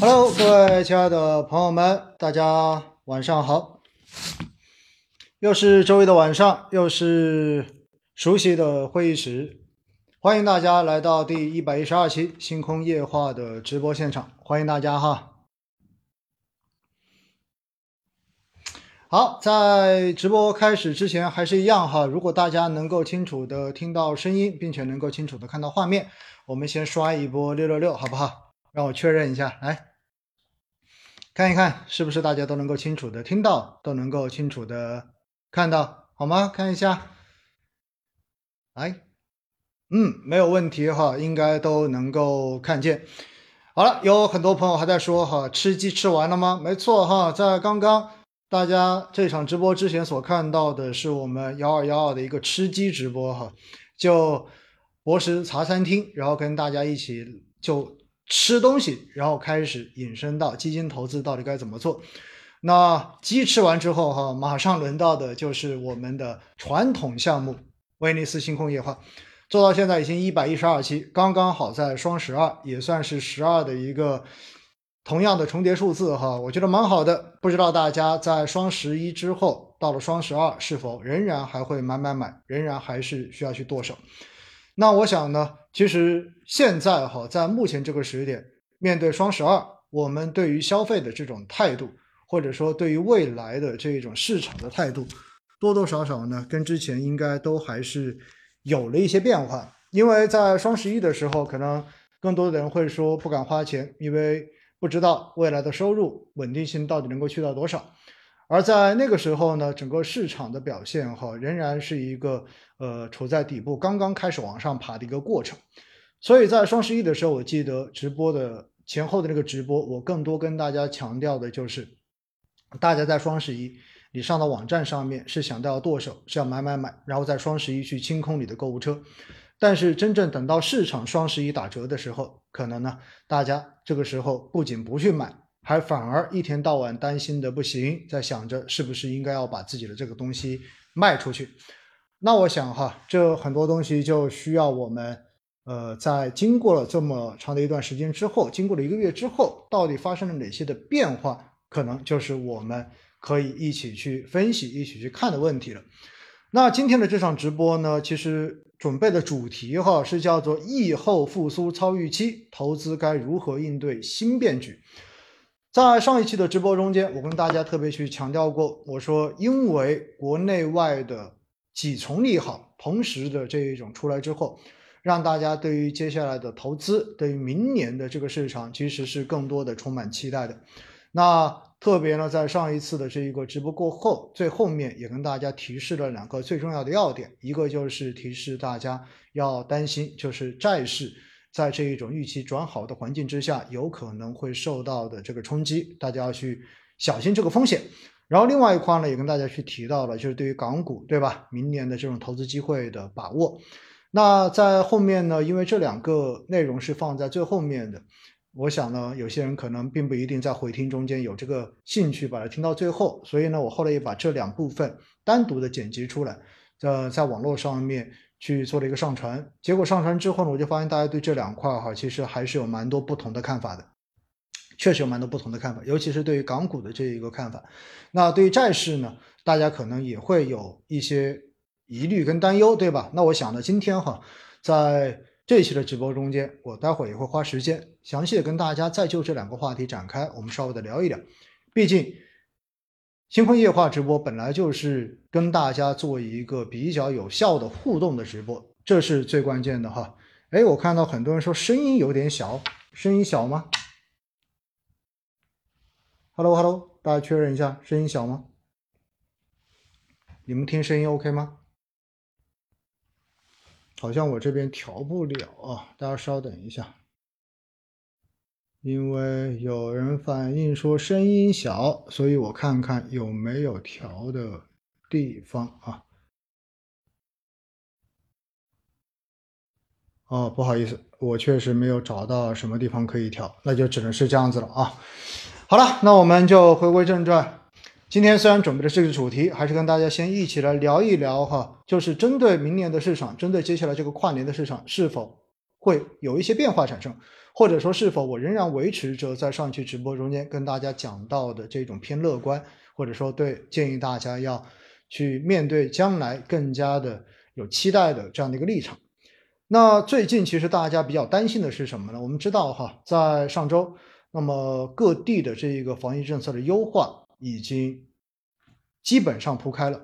Hello，各位亲爱的朋友们，大家晚上好。又是周一的晚上，又是熟悉的会议室，欢迎大家来到第一百一十二期星空夜话的直播现场，欢迎大家哈。好，在直播开始之前，还是一样哈，如果大家能够清楚的听到声音，并且能够清楚的看到画面，我们先刷一波六六六，好不好？让我确认一下，来。看一看是不是大家都能够清楚的听到，都能够清楚的看到，好吗？看一下，来，嗯，没有问题哈，应该都能够看见。好了，有很多朋友还在说哈，吃鸡吃完了吗？没错哈，在刚刚大家这场直播之前所看到的是我们幺二幺二的一个吃鸡直播哈，就博时茶餐厅，然后跟大家一起就。吃东西，然后开始引申到基金投资到底该怎么做。那鸡吃完之后，哈，马上轮到的就是我们的传统项目——威尼斯星空夜话，做到现在已经一百一十二期，刚刚好在双十二，也算是十二的一个同样的重叠数字，哈，我觉得蛮好的。不知道大家在双十一之后，到了双十二，是否仍然还会买买买，仍然还是需要去剁手？那我想呢，其实现在哈，在目前这个时点，面对双十二，我们对于消费的这种态度，或者说对于未来的这种市场的态度，多多少少呢，跟之前应该都还是有了一些变化。因为在双十一的时候，可能更多的人会说不敢花钱，因为不知道未来的收入稳定性到底能够去到多少。而在那个时候呢，整个市场的表现哈，仍然是一个呃处在底部，刚刚开始往上爬的一个过程。所以在双十一的时候，我记得直播的前后的那个直播，我更多跟大家强调的就是，大家在双十一你上到网站上面是想到要剁手，是要买买买，然后在双十一去清空你的购物车。但是真正等到市场双十一打折的时候，可能呢，大家这个时候不仅不去买。还反而一天到晚担心的不行，在想着是不是应该要把自己的这个东西卖出去。那我想哈，这很多东西就需要我们，呃，在经过了这么长的一段时间之后，经过了一个月之后，到底发生了哪些的变化，可能就是我们可以一起去分析、一起去看的问题了。那今天的这场直播呢，其实准备的主题哈是叫做“疫后复苏超预期，投资该如何应对新变局”。在上一期的直播中间，我跟大家特别去强调过，我说因为国内外的几重利好同时的这一种出来之后，让大家对于接下来的投资，对于明年的这个市场，其实是更多的充满期待的。那特别呢，在上一次的这一个直播过后，最后面也跟大家提示了两个最重要的要点，一个就是提示大家要担心，就是债市。在这一种预期转好的环境之下，有可能会受到的这个冲击，大家要去小心这个风险。然后另外一块呢，也跟大家去提到了，就是对于港股，对吧？明年的这种投资机会的把握。那在后面呢，因为这两个内容是放在最后面的，我想呢，有些人可能并不一定在回听中间有这个兴趣把它听到最后，所以呢，我后来也把这两部分单独的剪辑出来，呃，在网络上面。去做了一个上传，结果上传之后呢，我就发现大家对这两块哈，其实还是有蛮多不同的看法的，确实有蛮多不同的看法，尤其是对于港股的这一个看法。那对于债市呢，大家可能也会有一些疑虑跟担忧，对吧？那我想呢，今天哈，在这一期的直播中间，我待会儿也会花时间详细的跟大家再就这两个话题展开，我们稍微的聊一聊，毕竟。星空夜话直播本来就是跟大家做一个比较有效的互动的直播，这是最关键的哈。哎，我看到很多人说声音有点小，声音小吗？Hello Hello，大家确认一下，声音小吗？你们听声音 OK 吗？好像我这边调不了啊，大家稍等一下。因为有人反映说声音小，所以我看看有没有调的地方啊。哦，不好意思，我确实没有找到什么地方可以调，那就只能是这样子了啊。好了，那我们就回归正传。今天虽然准备的这个主题，还是跟大家先一起来聊一聊哈，就是针对明年的市场，针对接下来这个跨年的市场，是否会有一些变化产生，或者说是否我仍然维持着在上期直播中间跟大家讲到的这种偏乐观，或者说对建议大家要去面对将来更加的有期待的这样的一个立场。那最近其实大家比较担心的是什么呢？我们知道哈，在上周，那么各地的这一个防疫政策的优化已经基本上铺开了，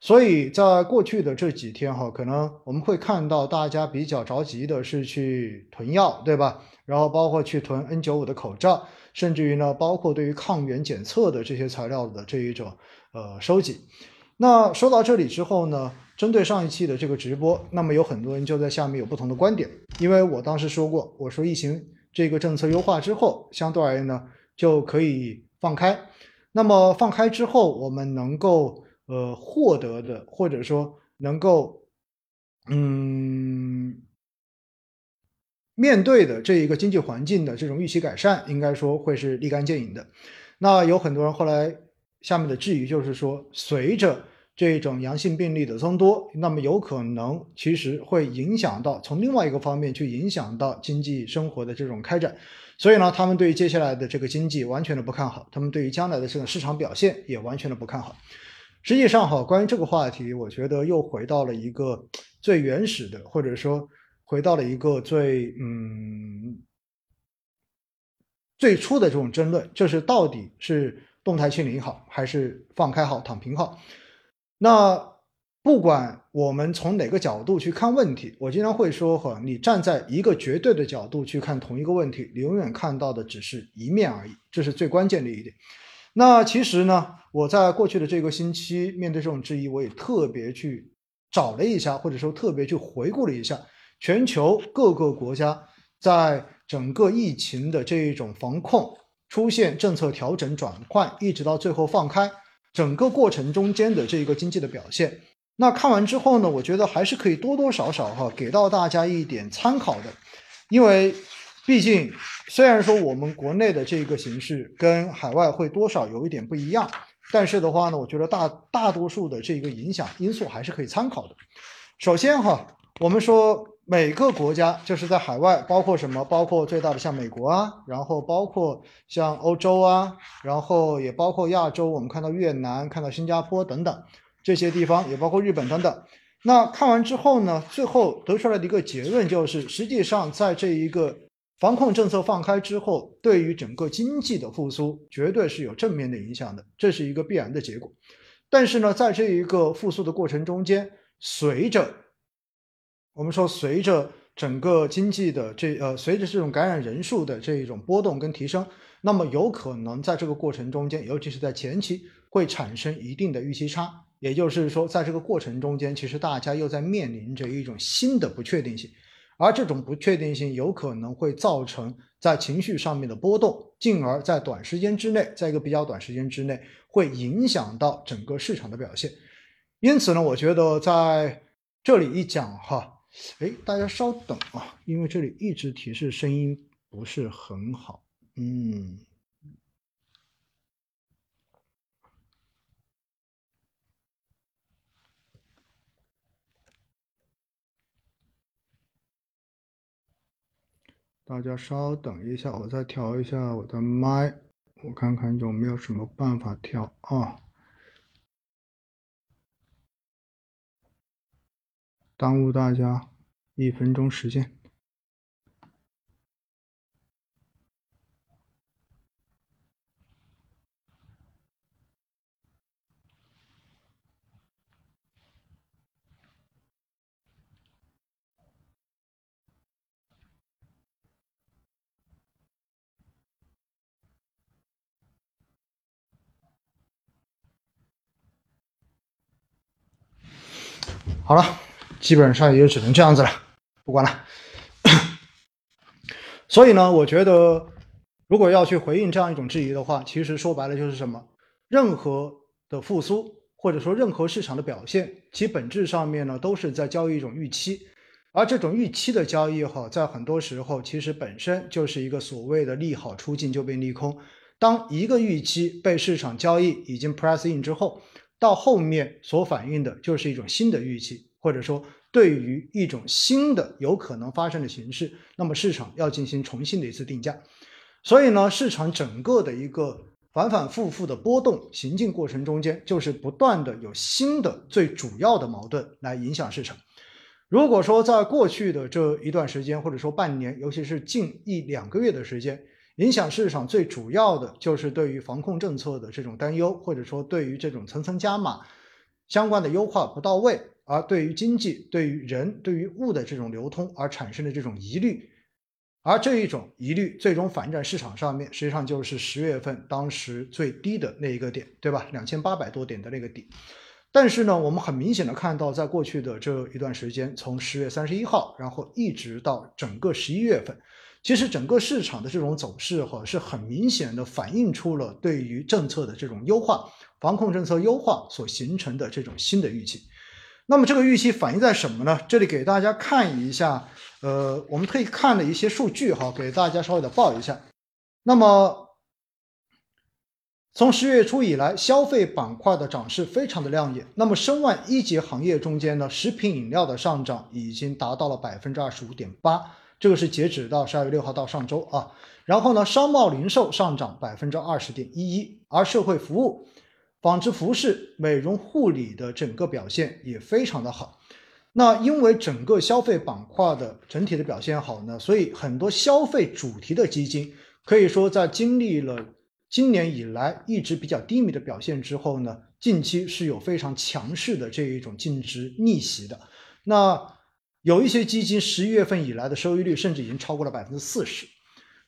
所以在过去的这几天哈，可能我们会看到大家比较着急的是去囤药，对吧？然后包括去囤 N95 的口罩，甚至于呢，包括对于抗原检测的这些材料的这一种呃收集。那说到这里之后呢？针对上一期的这个直播，那么有很多人就在下面有不同的观点，因为我当时说过，我说疫情这个政策优化之后，相对而言呢就可以放开。那么放开之后，我们能够呃获得的，或者说能够嗯面对的这一个经济环境的这种预期改善，应该说会是立竿见影的。那有很多人后来下面的质疑就是说，随着这种阳性病例的增多，那么有可能其实会影响到从另外一个方面去影响到经济生活的这种开展，所以呢，他们对于接下来的这个经济完全的不看好，他们对于将来的这个市场表现也完全的不看好。实际上哈，关于这个话题，我觉得又回到了一个最原始的，或者说回到了一个最嗯最初的这种争论，就是到底是动态清零好，还是放开好、躺平好？那不管我们从哪个角度去看问题，我经常会说哈，你站在一个绝对的角度去看同一个问题，你永远看到的只是一面而已，这是最关键的一点。那其实呢，我在过去的这个星期面对这种质疑，我也特别去找了一下，或者说特别去回顾了一下全球各个国家在整个疫情的这一种防控出现政策调整转换，一直到最后放开。整个过程中间的这一个经济的表现，那看完之后呢，我觉得还是可以多多少少哈给到大家一点参考的，因为毕竟虽然说我们国内的这个形式跟海外会多少有一点不一样，但是的话呢，我觉得大大多数的这个影响因素还是可以参考的。首先哈，我们说。每个国家就是在海外，包括什么？包括最大的像美国啊，然后包括像欧洲啊，然后也包括亚洲，我们看到越南、看到新加坡等等这些地方，也包括日本等等。那看完之后呢，最后得出来的一个结论就是，实际上在这一个防控政策放开之后，对于整个经济的复苏绝对是有正面的影响的，这是一个必然的结果。但是呢，在这一个复苏的过程中间，随着我们说，随着整个经济的这呃，随着这种感染人数的这一种波动跟提升，那么有可能在这个过程中间，尤其是在前期，会产生一定的预期差。也就是说，在这个过程中间，其实大家又在面临着一种新的不确定性，而这种不确定性有可能会造成在情绪上面的波动，进而在短时间之内，在一个比较短时间之内，会影响到整个市场的表现。因此呢，我觉得在这里一讲哈。哎，大家稍等啊，因为这里一直提示声音不是很好。嗯，大家稍等一下，我再调一下我的麦，我看看有没有什么办法调啊。耽误大家一分钟时间。好了。基本上也就只能这样子了，不管了。所以呢，我觉得如果要去回应这样一种质疑的话，其实说白了就是什么？任何的复苏或者说任何市场的表现，其本质上面呢都是在交易一种预期，而这种预期的交易哈，在很多时候其实本身就是一个所谓的利好出尽就变利空。当一个预期被市场交易已经 press in 之后，到后面所反映的就是一种新的预期。或者说对于一种新的有可能发生的形式，那么市场要进行重新的一次定价。所以呢，市场整个的一个反反复复的波动行进过程中间，就是不断的有新的最主要的矛盾来影响市场。如果说在过去的这一段时间，或者说半年，尤其是近一两个月的时间，影响市场最主要的就是对于防控政策的这种担忧，或者说对于这种层层加码相关的优化不到位，而对于经济、对于人、对于物的这种流通而产生的这种疑虑，而这一种疑虑最终反映在市场上面，实际上就是十月份当时最低的那一个点，对吧？两千八百多点的那个底。但是呢，我们很明显的看到，在过去的这一段时间，从十月三十一号，然后一直到整个十一月份，其实整个市场的这种走势哈，是很明显的反映出了对于政策的这种优化、防控政策优化所形成的这种新的预期。那么这个预期反映在什么呢？这里给大家看一下，呃，我们可以看的一些数据哈，给大家稍微的报一下。那么。从十月初以来，消费板块的涨势非常的亮眼。那么，申万一级行业中间呢，食品饮料的上涨已经达到了百分之二十五点八，这个是截止到十二月六号到上周啊。然后呢，商贸零售上涨百分之二十点一一，而社会服务、纺织服饰、美容护理的整个表现也非常的好。那因为整个消费板块的整体的表现好呢，所以很多消费主题的基金可以说在经历了。今年以来一直比较低迷的表现之后呢，近期是有非常强势的这一种净值逆袭的。那有一些基金十一月份以来的收益率甚至已经超过了百分之四十。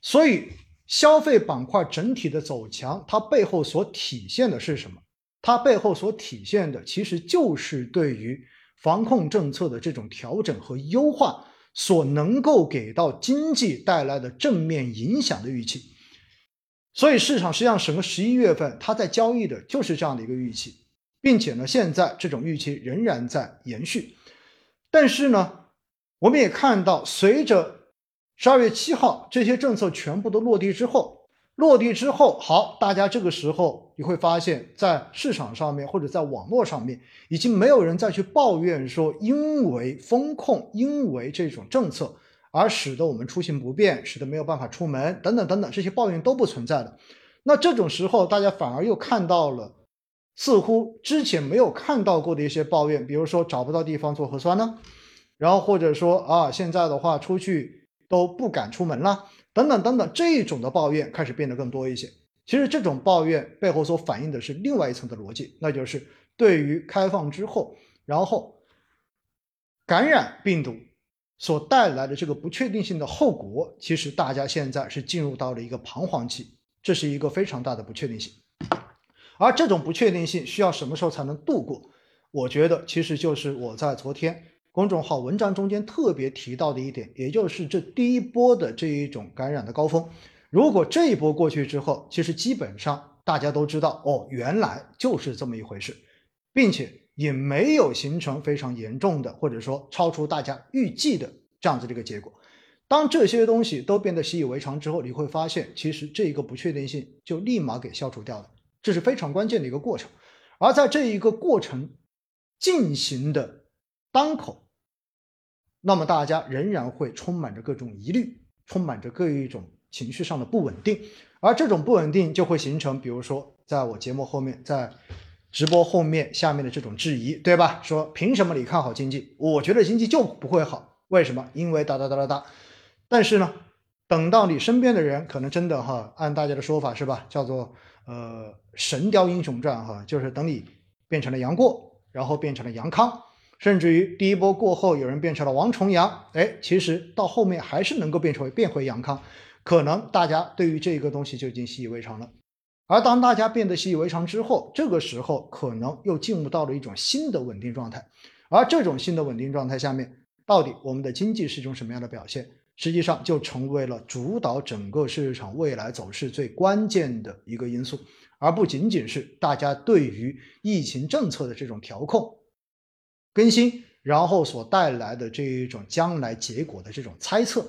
所以消费板块整体的走强，它背后所体现的是什么？它背后所体现的其实就是对于防控政策的这种调整和优化所能够给到经济带来的正面影响的预期。所以市场实际上整个十一月份，它在交易的就是这样的一个预期，并且呢，现在这种预期仍然在延续。但是呢，我们也看到，随着十二月七号这些政策全部都落地之后，落地之后，好，大家这个时候你会发现，在市场上面或者在网络上面，已经没有人再去抱怨说，因为风控，因为这种政策。而使得我们出行不便，使得没有办法出门，等等等等，这些抱怨都不存在的。那这种时候，大家反而又看到了似乎之前没有看到过的一些抱怨，比如说找不到地方做核酸呢，然后或者说啊，现在的话出去都不敢出门了，等等等等，这一种的抱怨开始变得更多一些。其实这种抱怨背后所反映的是另外一层的逻辑，那就是对于开放之后，然后感染病毒。所带来的这个不确定性的后果，其实大家现在是进入到了一个彷徨期，这是一个非常大的不确定性。而这种不确定性需要什么时候才能度过？我觉得其实就是我在昨天公众号文章中间特别提到的一点，也就是这第一波的这一种感染的高峰，如果这一波过去之后，其实基本上大家都知道，哦，原来就是这么一回事，并且。也没有形成非常严重的，或者说超出大家预计的这样子的一个结果。当这些东西都变得习以为常之后，你会发现，其实这一个不确定性就立马给消除掉了，这是非常关键的一个过程。而在这一个过程进行的当口，那么大家仍然会充满着各种疑虑，充满着各一种情绪上的不稳定，而这种不稳定就会形成，比如说在我节目后面，在。直播后面下面的这种质疑，对吧？说凭什么你看好经济？我觉得经济就不会好，为什么？因为哒哒哒哒哒。但是呢，等到你身边的人，可能真的哈，按大家的说法是吧？叫做呃《神雕英雄传》哈，就是等你变成了杨过，然后变成了杨康，甚至于第一波过后有人变成了王重阳，哎，其实到后面还是能够变成为变回杨康，可能大家对于这个东西就已经习以为常了。而当大家变得习以为常之后，这个时候可能又进入到了一种新的稳定状态。而这种新的稳定状态下面，到底我们的经济是一种什么样的表现，实际上就成为了主导整个市场未来走势最关键的一个因素，而不仅仅是大家对于疫情政策的这种调控更新，然后所带来的这一种将来结果的这种猜测。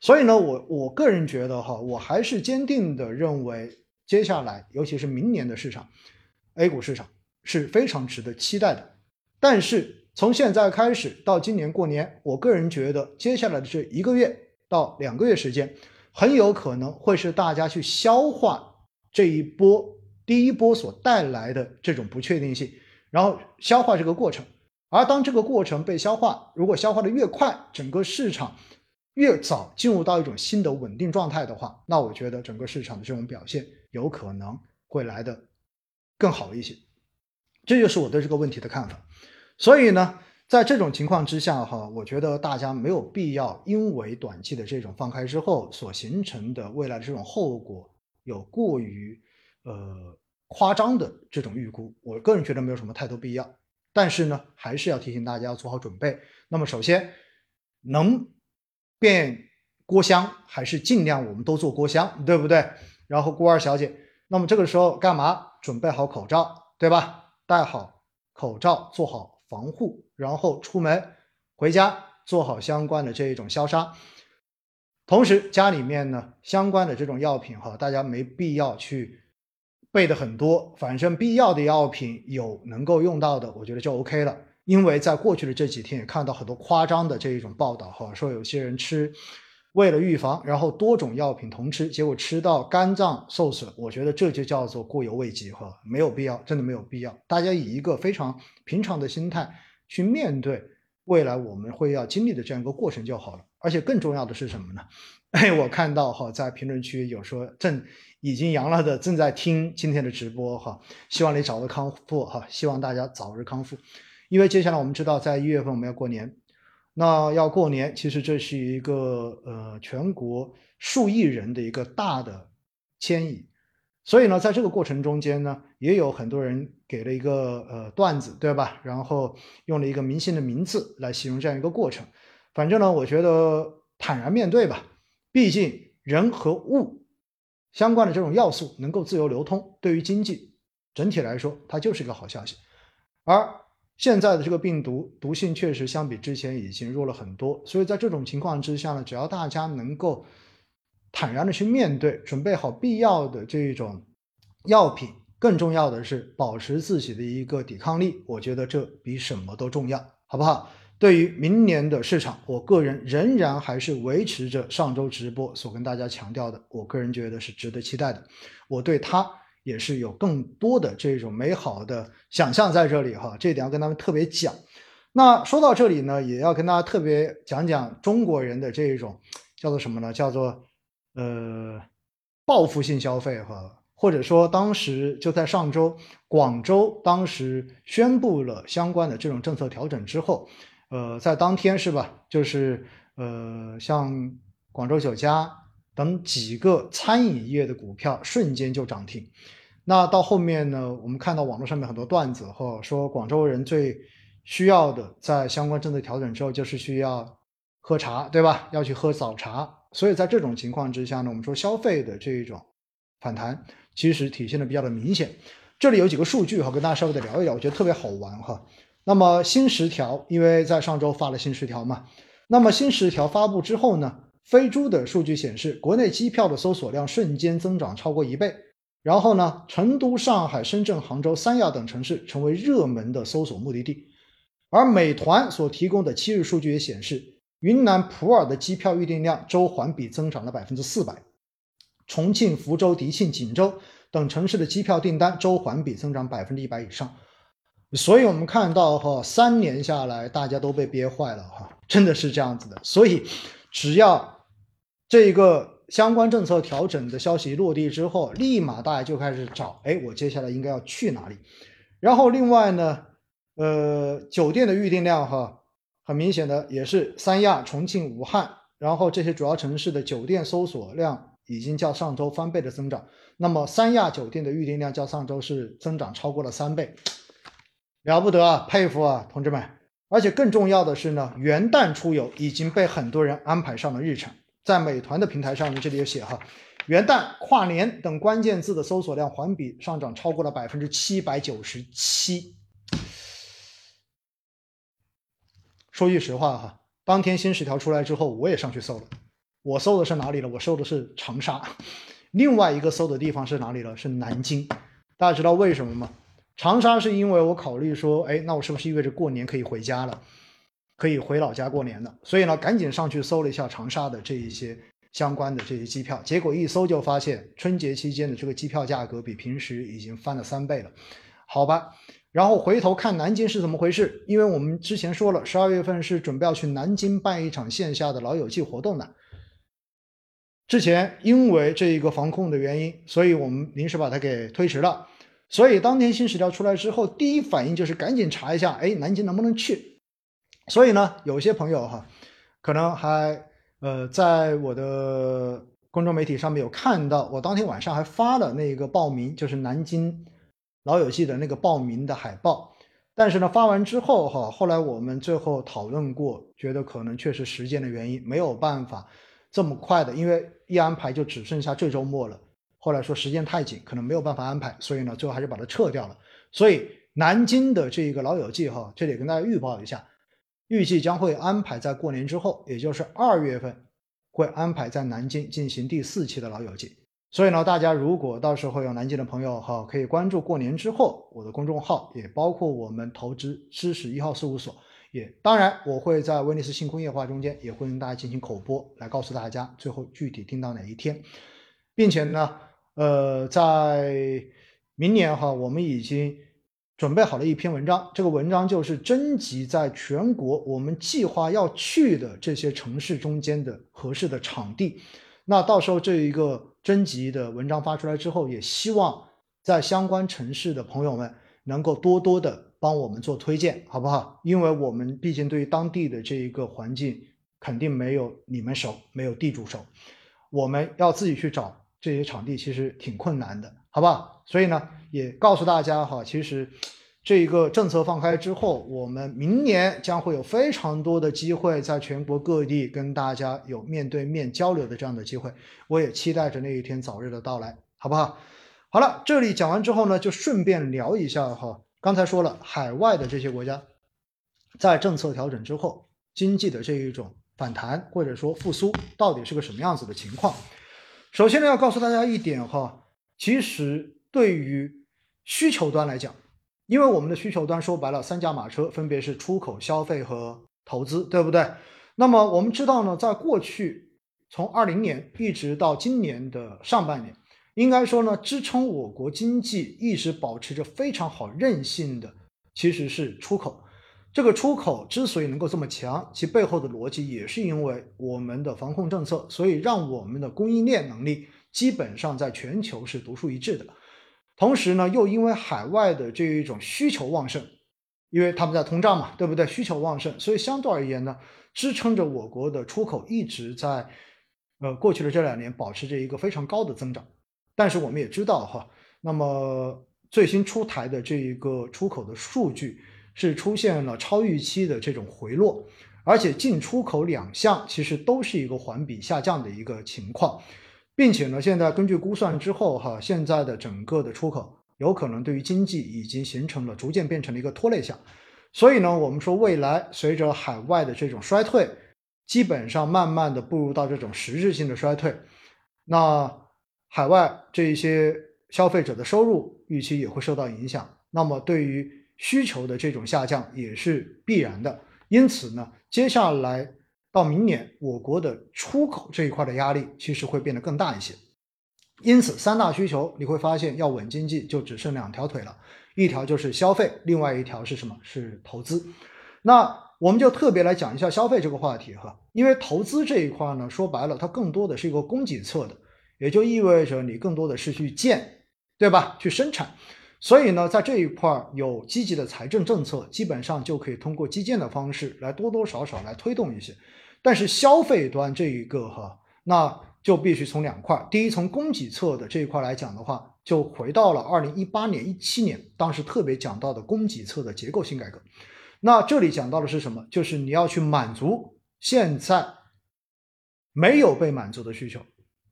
所以呢，我我个人觉得哈，我还是坚定的认为。接下来，尤其是明年的市场，A 股市场是非常值得期待的。但是从现在开始到今年过年，我个人觉得接下来的这一个月到两个月时间，很有可能会是大家去消化这一波第一波所带来的这种不确定性，然后消化这个过程。而当这个过程被消化，如果消化的越快，整个市场越早进入到一种新的稳定状态的话，那我觉得整个市场的这种表现有可能会来的更好一些。这就是我对这个问题的看法。所以呢，在这种情况之下，哈，我觉得大家没有必要因为短期的这种放开之后所形成的未来的这种后果有过于呃夸张的这种预估，我个人觉得没有什么太多必要。但是呢，还是要提醒大家要做好准备。那么首先，能变锅箱还是尽量我们都做锅箱，对不对？然后郭二小姐，那么这个时候干嘛？准备好口罩，对吧？戴好口罩，做好。防护，然后出门回家做好相关的这一种消杀。同时，家里面呢相关的这种药品哈，大家没必要去备的很多，反正必要的药品有能够用到的，我觉得就 OK 了。因为在过去的这几天也看到很多夸张的这一种报道哈，说有些人吃。为了预防，然后多种药品同吃，结果吃到肝脏受损，我觉得这就叫做过犹未及哈，没有必要，真的没有必要。大家以一个非常平常的心态去面对未来我们会要经历的这样一个过程就好了。而且更重要的是什么呢？哎，我看到哈，在评论区有说正已经阳了的正在听今天的直播哈，希望你早日康复哈，希望大家早日康复，因为接下来我们知道在一月份我们要过年。那要过年，其实这是一个呃全国数亿人的一个大的迁移，所以呢，在这个过程中间呢，也有很多人给了一个呃段子，对吧？然后用了一个明星的名字来形容这样一个过程。反正呢，我觉得坦然面对吧，毕竟人和物相关的这种要素能够自由流通，对于经济整体来说，它就是一个好消息，而。现在的这个病毒毒性确实相比之前已经弱了很多，所以在这种情况之下呢，只要大家能够坦然的去面对，准备好必要的这种药品，更重要的是保持自己的一个抵抗力，我觉得这比什么都重要，好不好？对于明年的市场，我个人仍然还是维持着上周直播所跟大家强调的，我个人觉得是值得期待的，我对它。也是有更多的这种美好的想象在这里哈，这一点要跟他们特别讲。那说到这里呢，也要跟大家特别讲讲中国人的这一种叫做什么呢？叫做呃报复性消费哈，或者说当时就在上周，广州当时宣布了相关的这种政策调整之后，呃，在当天是吧？就是呃像广州酒家。等几个餐饮业的股票瞬间就涨停，那到后面呢？我们看到网络上面很多段子哈，说广州人最需要的，在相关政策调整之后，就是需要喝茶，对吧？要去喝早茶。所以在这种情况之下呢，我们说消费的这一种反弹，其实体现的比较的明显。这里有几个数据哈，跟大家稍微的聊一聊，我觉得特别好玩哈。那么新十条，因为在上周发了新十条嘛，那么新十条发布之后呢？飞猪的数据显示，国内机票的搜索量瞬间增长超过一倍。然后呢，成都、上海、深圳、杭州、三亚等城市成为热门的搜索目的地。而美团所提供的七日数据也显示，云南普洱的机票预订量周环比增长了百分之四百，重庆、福州、迪庆、锦州等城市的机票订单周环比增长百分之一百以上。所以，我们看到哈，三年下来，大家都被憋坏了哈，真的是这样子的。所以，只要这一个相关政策调整的消息落地之后，立马大家就开始找，哎，我接下来应该要去哪里？然后另外呢，呃，酒店的预订量哈，很明显的也是三亚、重庆、武汉，然后这些主要城市的酒店搜索量已经较上周翻倍的增长。那么三亚酒店的预订量较上周是增长超过了三倍，了不得啊，佩服啊，同志们！而且更重要的是呢，元旦出游已经被很多人安排上了日程。在美团的平台上面，这里有写哈，元旦、跨年等关键字的搜索量环比上涨超过了百分之七百九十七。说句实话哈，当天新十条出来之后，我也上去搜了。我搜的是哪里了？我搜的是长沙。另外一个搜的地方是哪里了？是南京。大家知道为什么吗？长沙是因为我考虑说，哎，那我是不是意味着过年可以回家了，可以回老家过年了？所以呢，赶紧上去搜了一下长沙的这一些相关的这些机票，结果一搜就发现春节期间的这个机票价格比平时已经翻了三倍了，好吧？然后回头看南京是怎么回事，因为我们之前说了，十二月份是准备要去南京办一场线下的老友记活动的。之前因为这一个防控的原因，所以我们临时把它给推迟了。所以当天新史料出来之后，第一反应就是赶紧查一下，哎，南京能不能去？所以呢，有些朋友哈，可能还呃在我的公众媒体上面有看到，我当天晚上还发了那个报名，就是南京。老友记的那个报名的海报，但是呢，发完之后哈，后来我们最后讨论过，觉得可能确实时间的原因没有办法这么快的，因为一安排就只剩下这周末了。后来说时间太紧，可能没有办法安排，所以呢，最后还是把它撤掉了。所以南京的这一个老友记哈，这里跟大家预报一下，预计将会安排在过年之后，也就是二月份会安排在南京进行第四期的老友记。所以呢，大家如果到时候有南京的朋友哈，可以关注过年之后我的公众号，也包括我们投资知识一号事务所，也当然我会在威尼斯星空夜话中间也会跟大家进行口播，来告诉大家最后具体定到哪一天，并且呢，呃，在明年哈，我们已经准备好了一篇文章，这个文章就是征集在全国我们计划要去的这些城市中间的合适的场地。那到时候这一个征集的文章发出来之后，也希望在相关城市的朋友们能够多多的帮我们做推荐，好不好？因为我们毕竟对于当地的这一个环境肯定没有你们熟，没有地主熟，我们要自己去找这些场地，其实挺困难的，好不好？所以呢，也告诉大家哈，其实。这一个政策放开之后，我们明年将会有非常多的机会，在全国各地跟大家有面对面交流的这样的机会。我也期待着那一天早日的到来，好不好？好了，这里讲完之后呢，就顺便聊一下哈。刚才说了，海外的这些国家，在政策调整之后，经济的这一种反弹或者说复苏，到底是个什么样子的情况？首先呢，要告诉大家一点哈，其实对于需求端来讲。因为我们的需求端说白了，三驾马车分别是出口、消费和投资，对不对？那么我们知道呢，在过去从二零年一直到今年的上半年，应该说呢，支撑我国经济一直保持着非常好韧性的，其实是出口。这个出口之所以能够这么强，其背后的逻辑也是因为我们的防控政策，所以让我们的供应链能力基本上在全球是独树一帜的。同时呢，又因为海外的这一种需求旺盛，因为他们在通胀嘛，对不对？需求旺盛，所以相对而言呢，支撑着我国的出口一直在，呃，过去的这两年保持着一个非常高的增长。但是我们也知道哈，那么最新出台的这一个出口的数据是出现了超预期的这种回落，而且进出口两项其实都是一个环比下降的一个情况。并且呢，现在根据估算之后，哈，现在的整个的出口有可能对于经济已经形成了逐渐变成了一个拖累项。所以呢，我们说未来随着海外的这种衰退，基本上慢慢的步入到这种实质性的衰退，那海外这一些消费者的收入预期也会受到影响。那么对于需求的这种下降也是必然的。因此呢，接下来。到明年，我国的出口这一块的压力其实会变得更大一些，因此三大需求你会发现要稳经济就只剩两条腿了，一条就是消费，另外一条是什么？是投资。那我们就特别来讲一下消费这个话题哈，因为投资这一块呢，说白了它更多的是一个供给侧的，也就意味着你更多的是去建，对吧？去生产。所以呢，在这一块儿有积极的财政政策，基本上就可以通过基建的方式来多多少少来推动一些。但是消费端这一个哈，那就必须从两块。第一，从供给侧的这一块来讲的话，就回到了二零一八年、一七年当时特别讲到的供给侧的结构性改革。那这里讲到的是什么？就是你要去满足现在没有被满足的需求。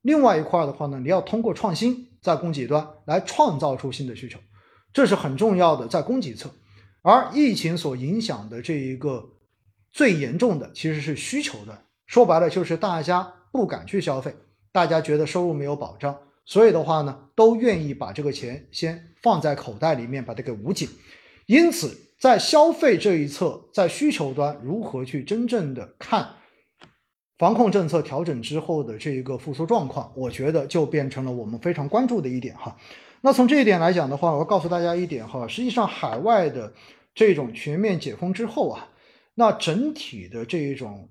另外一块的话呢，你要通过创新在供给端来创造出新的需求，这是很重要的在供给侧。而疫情所影响的这一个。最严重的其实是需求端，说白了就是大家不敢去消费，大家觉得收入没有保障，所以的话呢，都愿意把这个钱先放在口袋里面，把它给捂紧。因此，在消费这一侧，在需求端如何去真正的看防控政策调整之后的这一个复苏状况，我觉得就变成了我们非常关注的一点哈。那从这一点来讲的话，我告诉大家一点哈，实际上海外的这种全面解封之后啊，那整体的这一种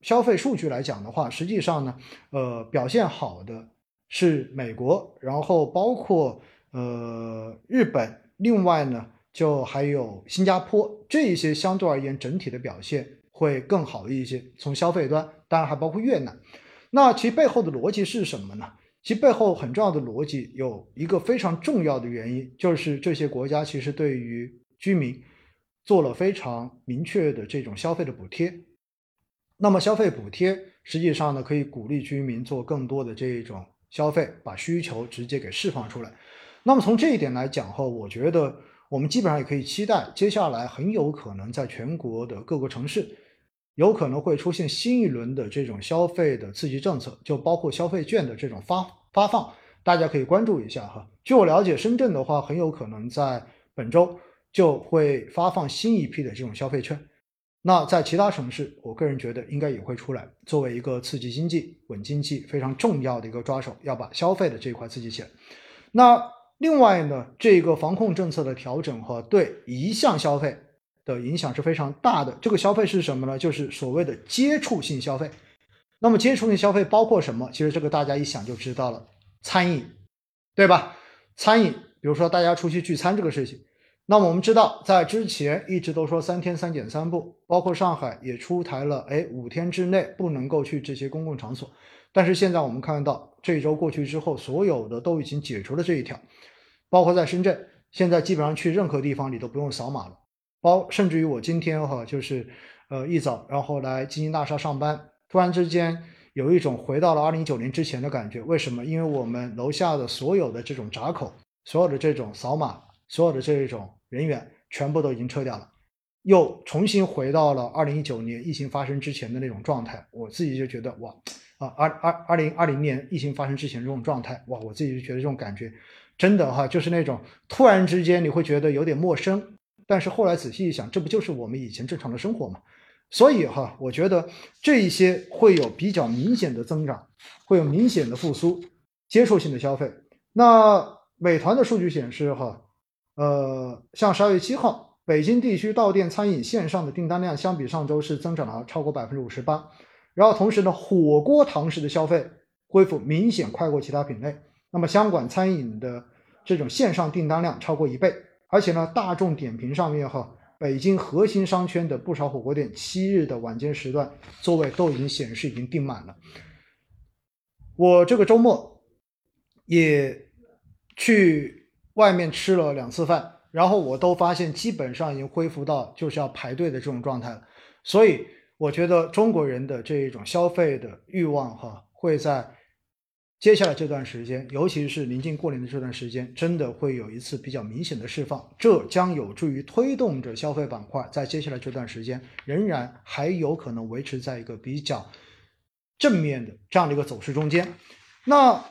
消费数据来讲的话，实际上呢，呃，表现好的。是美国，然后包括呃日本，另外呢就还有新加坡，这一些相对而言整体的表现会更好一些。从消费端，当然还包括越南。那其背后的逻辑是什么呢？其背后很重要的逻辑有一个非常重要的原因，就是这些国家其实对于居民做了非常明确的这种消费的补贴。那么消费补贴实际上呢，可以鼓励居民做更多的这一种。消费把需求直接给释放出来，那么从这一点来讲哈，我觉得我们基本上也可以期待，接下来很有可能在全国的各个城市，有可能会出现新一轮的这种消费的刺激政策，就包括消费券的这种发发放，大家可以关注一下哈。据我了解，深圳的话很有可能在本周就会发放新一批的这种消费券。那在其他城市，我个人觉得应该也会出来，作为一个刺激经济、稳经济非常重要的一个抓手，要把消费的这一块刺激起来。那另外呢，这个防控政策的调整和对一项消费的影响是非常大的。这个消费是什么呢？就是所谓的接触性消费。那么接触性消费包括什么？其实这个大家一想就知道了，餐饮，对吧？餐饮，比如说大家出去聚餐这个事情。那么我们知道，在之前一直都说三天三检三不，包括上海也出台了，哎，五天之内不能够去这些公共场所。但是现在我们看到，这一周过去之后，所有的都已经解除了这一条，包括在深圳，现在基本上去任何地方你都不用扫码了。包甚至于我今天哈，就是呃一早然后来金鹰大厦上班，突然之间有一种回到了二零一九年之前的感觉。为什么？因为我们楼下的所有的这种闸口，所有的这种扫码。所有的这种人员全部都已经撤掉了，又重新回到了二零一九年疫情发生之前的那种状态。我自己就觉得哇，啊，二二二零二零年疫情发生之前这种状态，哇，我自己就觉得这种感觉真的哈，就是那种突然之间你会觉得有点陌生，但是后来仔细一想，这不就是我们以前正常的生活吗？所以哈，我觉得这一些会有比较明显的增长，会有明显的复苏，接触性的消费。那美团的数据显示哈。呃，像十二月七号，北京地区到店餐饮线上的订单量相比上周是增长了超过百分之五十八。然后同时呢，火锅堂食的消费恢复明显快过其他品类。那么香港餐饮的这种线上订单量超过一倍，而且呢，大众点评上面哈，北京核心商圈的不少火锅店七日的晚间时段座位都已经显示已经订满了。我这个周末也去。外面吃了两次饭，然后我都发现基本上已经恢复到就是要排队的这种状态了。所以我觉得中国人的这一种消费的欲望哈，会在接下来这段时间，尤其是临近过年的这段时间，真的会有一次比较明显的释放。这将有助于推动着消费板块在接下来这段时间仍然还有可能维持在一个比较正面的这样的一个走势中间。那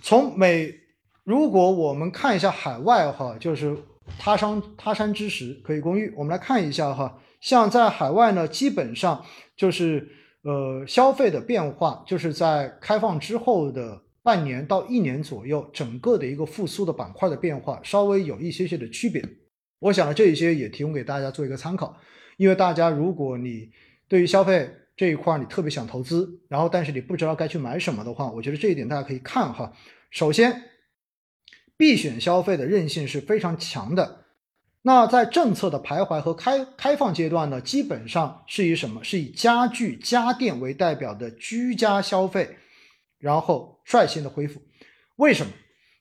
从美。如果我们看一下海外哈，就是他山他山之石可以攻玉。我们来看一下哈，像在海外呢，基本上就是呃消费的变化，就是在开放之后的半年到一年左右，整个的一个复苏的板块的变化稍微有一些些的区别。我想呢，这一些也提供给大家做一个参考，因为大家如果你对于消费这一块你特别想投资，然后但是你不知道该去买什么的话，我觉得这一点大家可以看哈。首先。必选消费的韧性是非常强的。那在政策的徘徊和开开放阶段呢，基本上是以什么？是以家具家电为代表的居家消费，然后率先的恢复。为什么？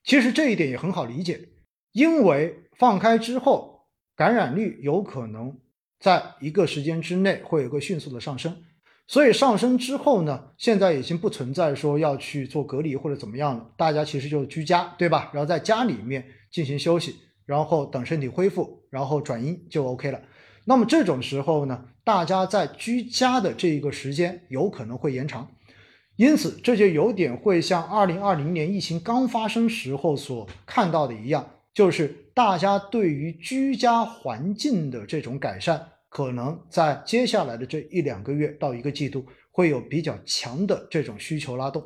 其实这一点也很好理解，因为放开之后，感染率有可能在一个时间之内会有个迅速的上升。所以上升之后呢，现在已经不存在说要去做隔离或者怎么样了，大家其实就居家，对吧？然后在家里面进行休息，然后等身体恢复，然后转阴就 OK 了。那么这种时候呢，大家在居家的这一个时间有可能会延长，因此，这就有点会像二零二零年疫情刚发生时候所看到的一样，就是大家对于居家环境的这种改善，可能在接下来的这一两个月到一个季度会有比较强的这种需求拉动。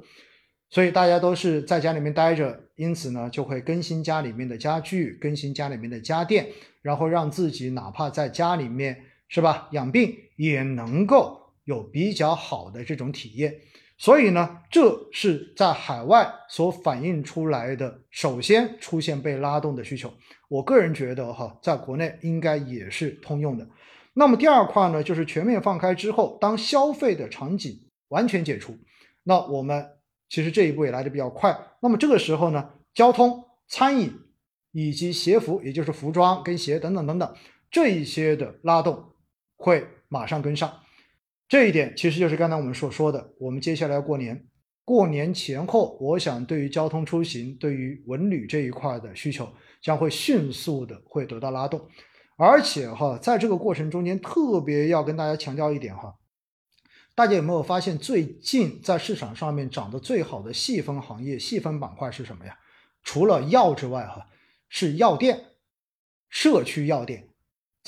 所以大家都是在家里面待着，因此呢，就会更新家里面的家具，更新家里面的家电，然后让自己哪怕在家里面是吧养病也能够有比较好的这种体验。所以呢，这是在海外所反映出来的，首先出现被拉动的需求。我个人觉得哈，在国内应该也是通用的。那么第二块呢，就是全面放开之后，当消费的场景完全解除，那我们。其实这一步也来的比较快，那么这个时候呢，交通、餐饮以及鞋服，也就是服装跟鞋等等等等这一些的拉动会马上跟上。这一点其实就是刚才我们所说的，我们接下来要过年，过年前后，我想对于交通出行、对于文旅这一块的需求将会迅速的会得到拉动，而且哈，在这个过程中间，特别要跟大家强调一点哈。大家有没有发现，最近在市场上面涨得最好的细分行业、细分板块是什么呀？除了药之外，哈，是药店、社区药店，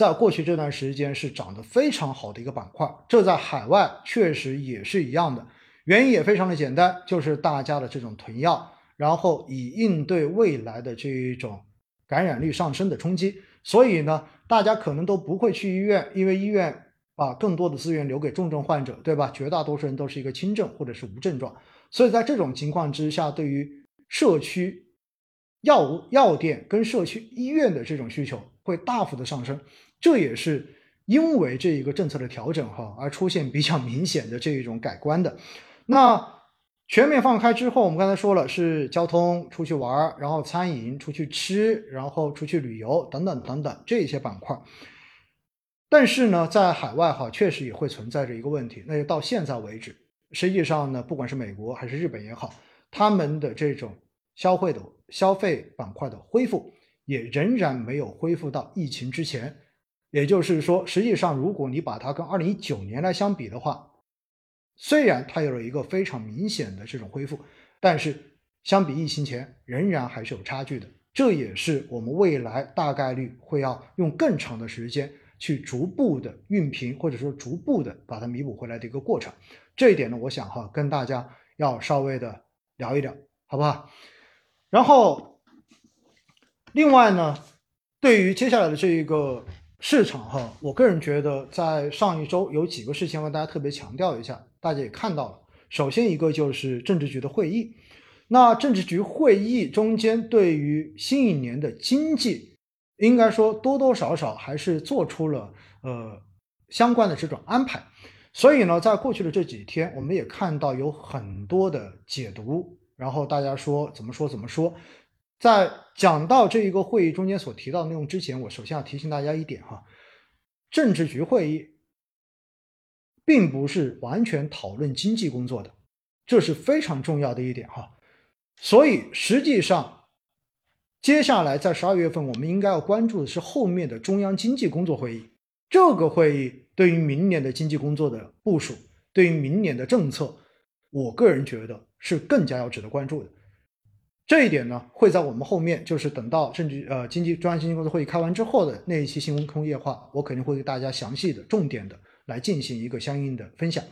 在过去这段时间是涨得非常好的一个板块。这在海外确实也是一样的，原因也非常的简单，就是大家的这种囤药，然后以应对未来的这一种感染率上升的冲击。所以呢，大家可能都不会去医院，因为医院。把更多的资源留给重症患者，对吧？绝大多数人都是一个轻症或者是无症状，所以在这种情况之下，对于社区药物药店跟社区医院的这种需求会大幅的上升，这也是因为这一个政策的调整哈而出现比较明显的这一种改观的。那全面放开之后，我们刚才说了是交通出去玩，然后餐饮出去吃，然后出去旅游等等等等这些板块。但是呢，在海外哈，确实也会存在着一个问题，那就到现在为止，实际上呢，不管是美国还是日本也好，他们的这种消费的消费板块的恢复，也仍然没有恢复到疫情之前。也就是说，实际上如果你把它跟二零一九年来相比的话，虽然它有了一个非常明显的这种恢复，但是相比疫情前，仍然还是有差距的。这也是我们未来大概率会要用更长的时间。去逐步的熨平，或者说逐步的把它弥补回来的一个过程，这一点呢，我想哈跟大家要稍微的聊一聊，好不好？然后，另外呢，对于接下来的这一个市场哈，我个人觉得在上一周有几个事情要跟大家特别强调一下，大家也看到了。首先一个就是政治局的会议，那政治局会议中间对于新一年的经济。应该说多多少少还是做出了呃相关的这种安排，所以呢，在过去的这几天，我们也看到有很多的解读，然后大家说怎么说怎么说。在讲到这一个会议中间所提到的内容之前，我首先要提醒大家一点哈，政治局会议并不是完全讨论经济工作的，这是非常重要的一点哈。所以实际上。接下来，在十二月份，我们应该要关注的是后面的中央经济工作会议。这个会议对于明年的经济工作的部署，对于明年的政策，我个人觉得是更加要值得关注的。这一点呢，会在我们后面，就是等到政治呃经济中央经济工作会议开完之后的那一期新闻空夜话，我肯定会给大家详细的、重点的来进行一个相应的分享。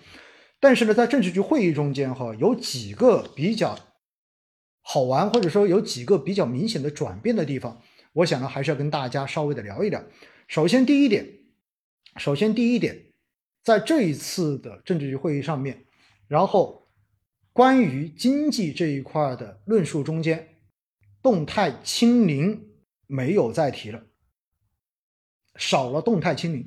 但是呢，在政治局会议中间哈，有几个比较。好玩，或者说有几个比较明显的转变的地方，我想呢还是要跟大家稍微的聊一聊。首先第一点，首先第一点，在这一次的政治局会议上面，然后关于经济这一块的论述中间，动态清零没有再提了，少了动态清零，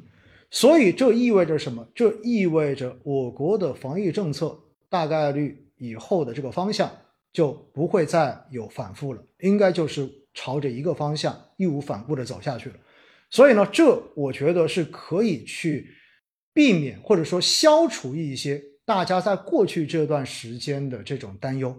所以这意味着什么？这意味着我国的防疫政策大概率以后的这个方向。就不会再有反复了，应该就是朝着一个方向义无反顾的走下去了。所以呢，这我觉得是可以去避免或者说消除一些大家在过去这段时间的这种担忧。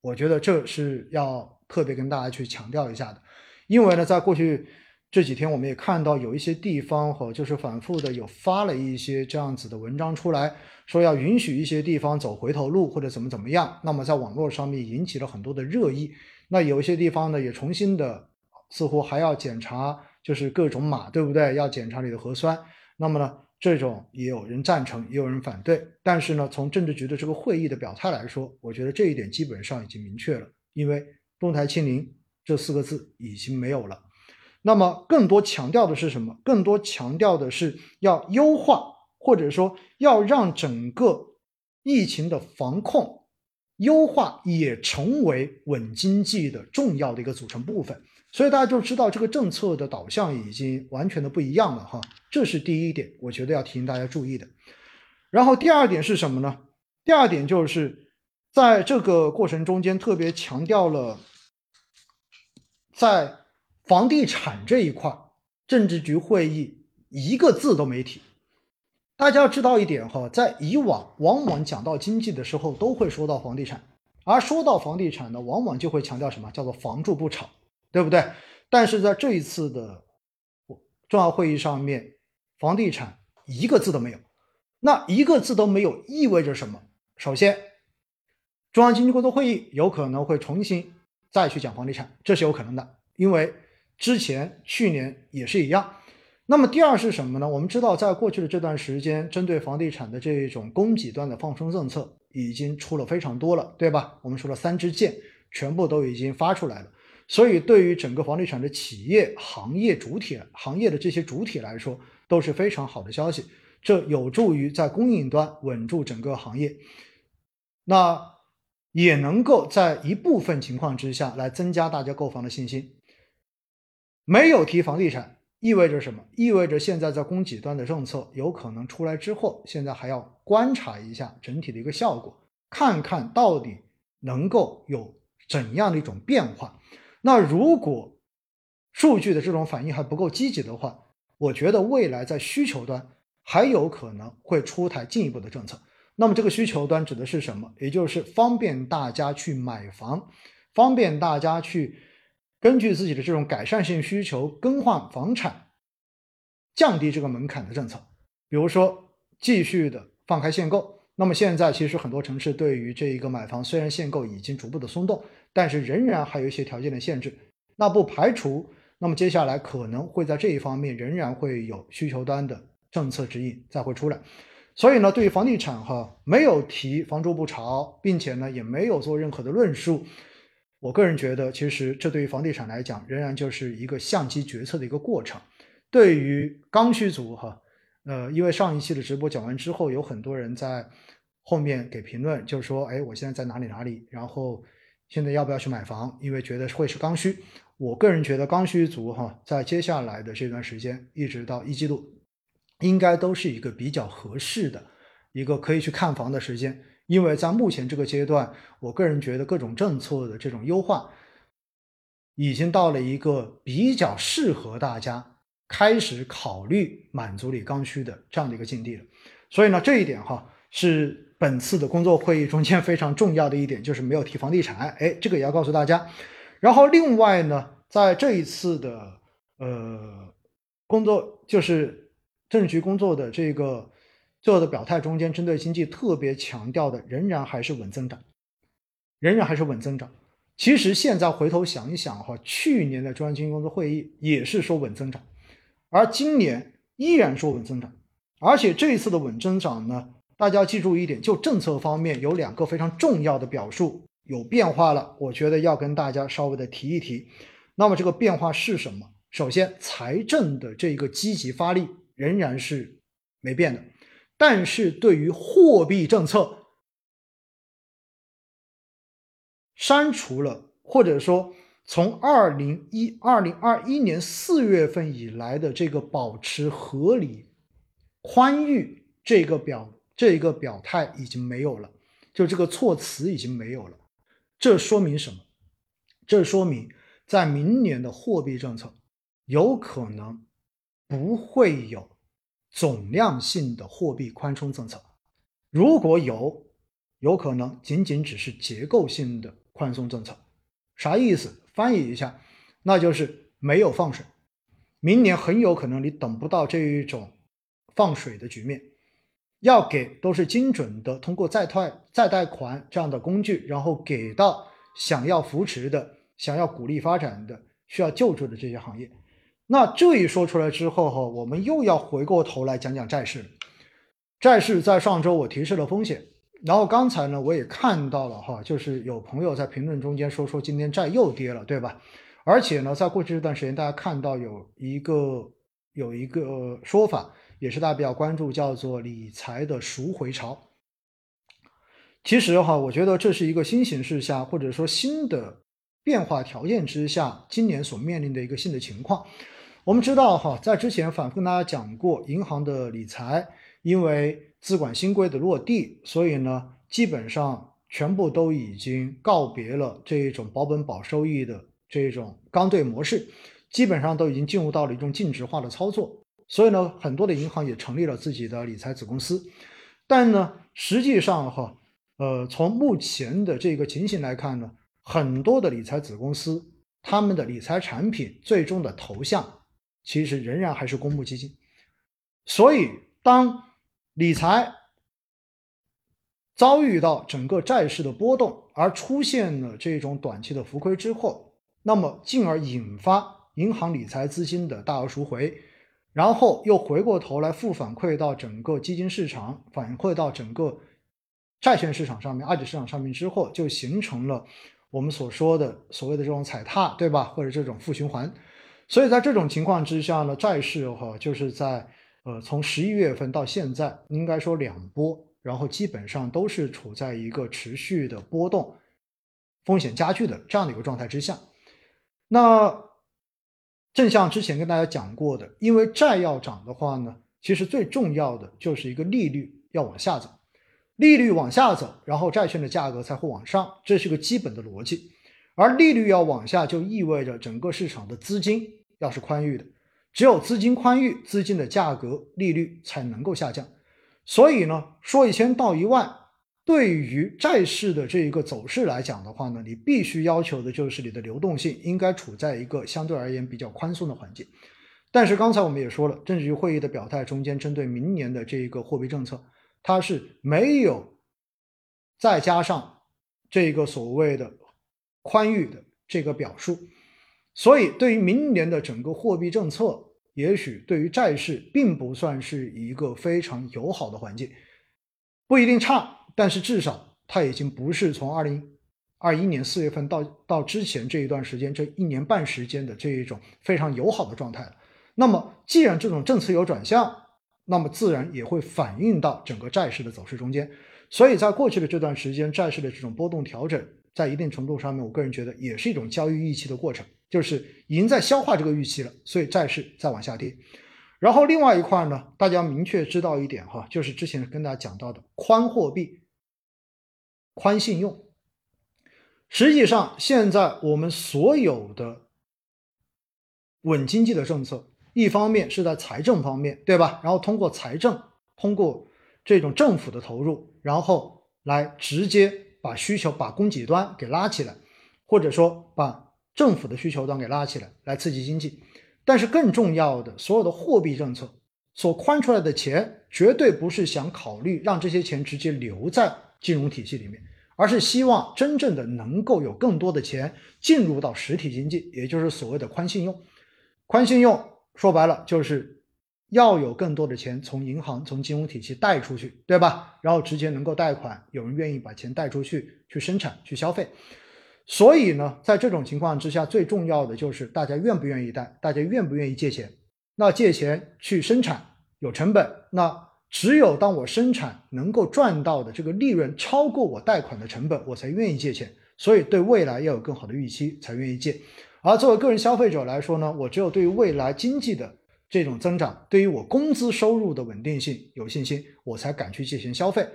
我觉得这是要特别跟大家去强调一下的，因为呢，在过去这几天我们也看到有一些地方哈，就是反复的有发了一些这样子的文章出来，说要允许一些地方走回头路或者怎么怎么样。那么在网络上面引起了很多的热议。那有一些地方呢也重新的，似乎还要检查，就是各种码，对不对？要检查你的核酸。那么呢，这种也有人赞成，也有人反对。但是呢，从政治局的这个会议的表态来说，我觉得这一点基本上已经明确了，因为动态清零这四个字已经没有了。那么，更多强调的是什么？更多强调的是要优化，或者说要让整个疫情的防控优化也成为稳经济的重要的一个组成部分。所以大家就知道这个政策的导向已经完全的不一样了哈。这是第一点，我觉得要提醒大家注意的。然后第二点是什么呢？第二点就是在这个过程中间特别强调了在。房地产这一块，政治局会议一个字都没提。大家要知道一点哈，在以往往往讲到经济的时候，都会说到房地产，而说到房地产呢，往往就会强调什么叫做“房住不炒”，对不对？但是在这一次的重要会议上面，房地产一个字都没有。那一个字都没有意味着什么？首先，中央经济工作会议有可能会重新再去讲房地产，这是有可能的，因为。之前去年也是一样，那么第二是什么呢？我们知道，在过去的这段时间，针对房地产的这种供给端的放松政策已经出了非常多了，对吧？我们说了三支箭，全部都已经发出来了。所以，对于整个房地产的企业行业主体、行业的这些主体来说，都是非常好的消息。这有助于在供应端稳住整个行业，那也能够在一部分情况之下来增加大家购房的信心。没有提房地产，意味着什么？意味着现在在供给端的政策有可能出来之后，现在还要观察一下整体的一个效果，看看到底能够有怎样的一种变化。那如果数据的这种反应还不够积极的话，我觉得未来在需求端还有可能会出台进一步的政策。那么这个需求端指的是什么？也就是方便大家去买房，方便大家去。根据自己的这种改善性需求更换房产，降低这个门槛的政策，比如说继续的放开限购。那么现在其实很多城市对于这一个买房，虽然限购已经逐步的松动，但是仍然还有一些条件的限制。那不排除，那么接下来可能会在这一方面仍然会有需求端的政策指引再会出来。所以呢，对于房地产哈，没有提房住不炒，并且呢也没有做任何的论述。我个人觉得，其实这对于房地产来讲，仍然就是一个相机决策的一个过程。对于刚需族哈，呃，因为上一期的直播讲完之后，有很多人在后面给评论，就是说，哎，我现在在哪里哪里，然后现在要不要去买房？因为觉得会是刚需。我个人觉得，刚需族哈，在接下来的这段时间，一直到一季度，应该都是一个比较合适的一个可以去看房的时间。因为在目前这个阶段，我个人觉得各种政策的这种优化，已经到了一个比较适合大家开始考虑满足你刚需的这样的一个境地了。所以呢，这一点哈是本次的工作会议中间非常重要的一点，就是没有提房地产。哎，这个也要告诉大家。然后另外呢，在这一次的呃工作，就是政治局工作的这个。最后的表态中间，针对经济特别强调的仍然还是稳增长，仍然还是稳增长。其实现在回头想一想哈，去年的中央经济工作会议也是说稳增长，而今年依然说稳增长。而且这一次的稳增长呢，大家记住一点，就政策方面有两个非常重要的表述有变化了，我觉得要跟大家稍微的提一提。那么这个变化是什么？首先，财政的这个积极发力仍然是没变的。但是对于货币政策，删除了，或者说从二零一二零二一年四月份以来的这个保持合理宽裕这个表这个表态已经没有了，就这个措辞已经没有了。这说明什么？这说明在明年的货币政策有可能不会有。总量性的货币宽松政策，如果有，有可能仅仅只是结构性的宽松政策，啥意思？翻译一下，那就是没有放水，明年很有可能你等不到这一种放水的局面，要给都是精准的，通过再贷再贷款这样的工具，然后给到想要扶持的、想要鼓励发展的、需要救助的这些行业。那这一说出来之后哈，我们又要回过头来讲讲债市。债市在上周我提示了风险，然后刚才呢我也看到了哈，就是有朋友在评论中间说说今天债又跌了，对吧？而且呢，在过去这段时间，大家看到有一个有一个说法，也是大家比较关注，叫做理财的赎回潮。其实哈，我觉得这是一个新形势下，或者说新的变化条件之下，今年所面临的一个新的情况。我们知道哈，在之前反复跟大家讲过，银行的理财因为资管新规的落地，所以呢，基本上全部都已经告别了这一种保本保收益的。这种刚兑模式，基本上都已经进入到了一种净值化的操作，所以呢，很多的银行也成立了自己的理财子公司。但呢，实际上哈，呃，从目前的这个情形来看呢，很多的理财子公司，他们的理财产品最终的投向，其实仍然还是公募基金。所以，当理财遭遇到整个债市的波动，而出现了这种短期的浮亏之后，那么，进而引发银行理财资金的大额赎回，然后又回过头来负反馈到整个基金市场，反馈到整个债券市场上面、二级市场上面之后，就形成了我们所说的所谓的这种踩踏，对吧？或者这种负循环。所以在这种情况之下呢，债市哈就是在呃从十一月份到现在，应该说两波，然后基本上都是处在一个持续的波动、风险加剧的这样的一个状态之下。那正像之前跟大家讲过的，因为债要涨的话呢，其实最重要的就是一个利率要往下走，利率往下走，然后债券的价格才会往上，这是个基本的逻辑。而利率要往下，就意味着整个市场的资金要是宽裕的，只有资金宽裕，资金的价格利率才能够下降。所以呢，说一千道一万。对于债市的这一个走势来讲的话呢，你必须要求的就是你的流动性应该处在一个相对而言比较宽松的环境。但是刚才我们也说了，政治局会议的表态中间，针对明年的这一个货币政策，它是没有再加上这个所谓的宽裕的这个表述，所以对于明年的整个货币政策，也许对于债市并不算是一个非常友好的环境，不一定差。但是至少它已经不是从二零二一年四月份到到之前这一段时间这一年半时间的这一种非常友好的状态了。那么既然这种政策有转向，那么自然也会反映到整个债市的走势中间。所以在过去的这段时间，债市的这种波动调整，在一定程度上面，我个人觉得也是一种交易预期的过程，就是已经在消化这个预期了，所以债市在往下跌。然后另外一块呢，大家明确知道一点哈，就是之前跟大家讲到的宽货币。宽信用，实际上现在我们所有的稳经济的政策，一方面是在财政方面，对吧？然后通过财政，通过这种政府的投入，然后来直接把需求、把供给端给拉起来，或者说把政府的需求端给拉起来，来刺激经济。但是更重要的，所有的货币政策所宽出来的钱，绝对不是想考虑让这些钱直接留在。金融体系里面，而是希望真正的能够有更多的钱进入到实体经济，也就是所谓的宽信用。宽信用说白了就是要有更多的钱从银行、从金融体系贷出去，对吧？然后直接能够贷款，有人愿意把钱贷出去去生产、去消费。所以呢，在这种情况之下，最重要的就是大家愿不愿意贷，大家愿不愿意借钱。那借钱去生产有成本，那。只有当我生产能够赚到的这个利润超过我贷款的成本，我才愿意借钱。所以对未来要有更好的预期，才愿意借。而作为个人消费者来说呢，我只有对于未来经济的这种增长，对于我工资收入的稳定性有信心，我才敢去借钱消费，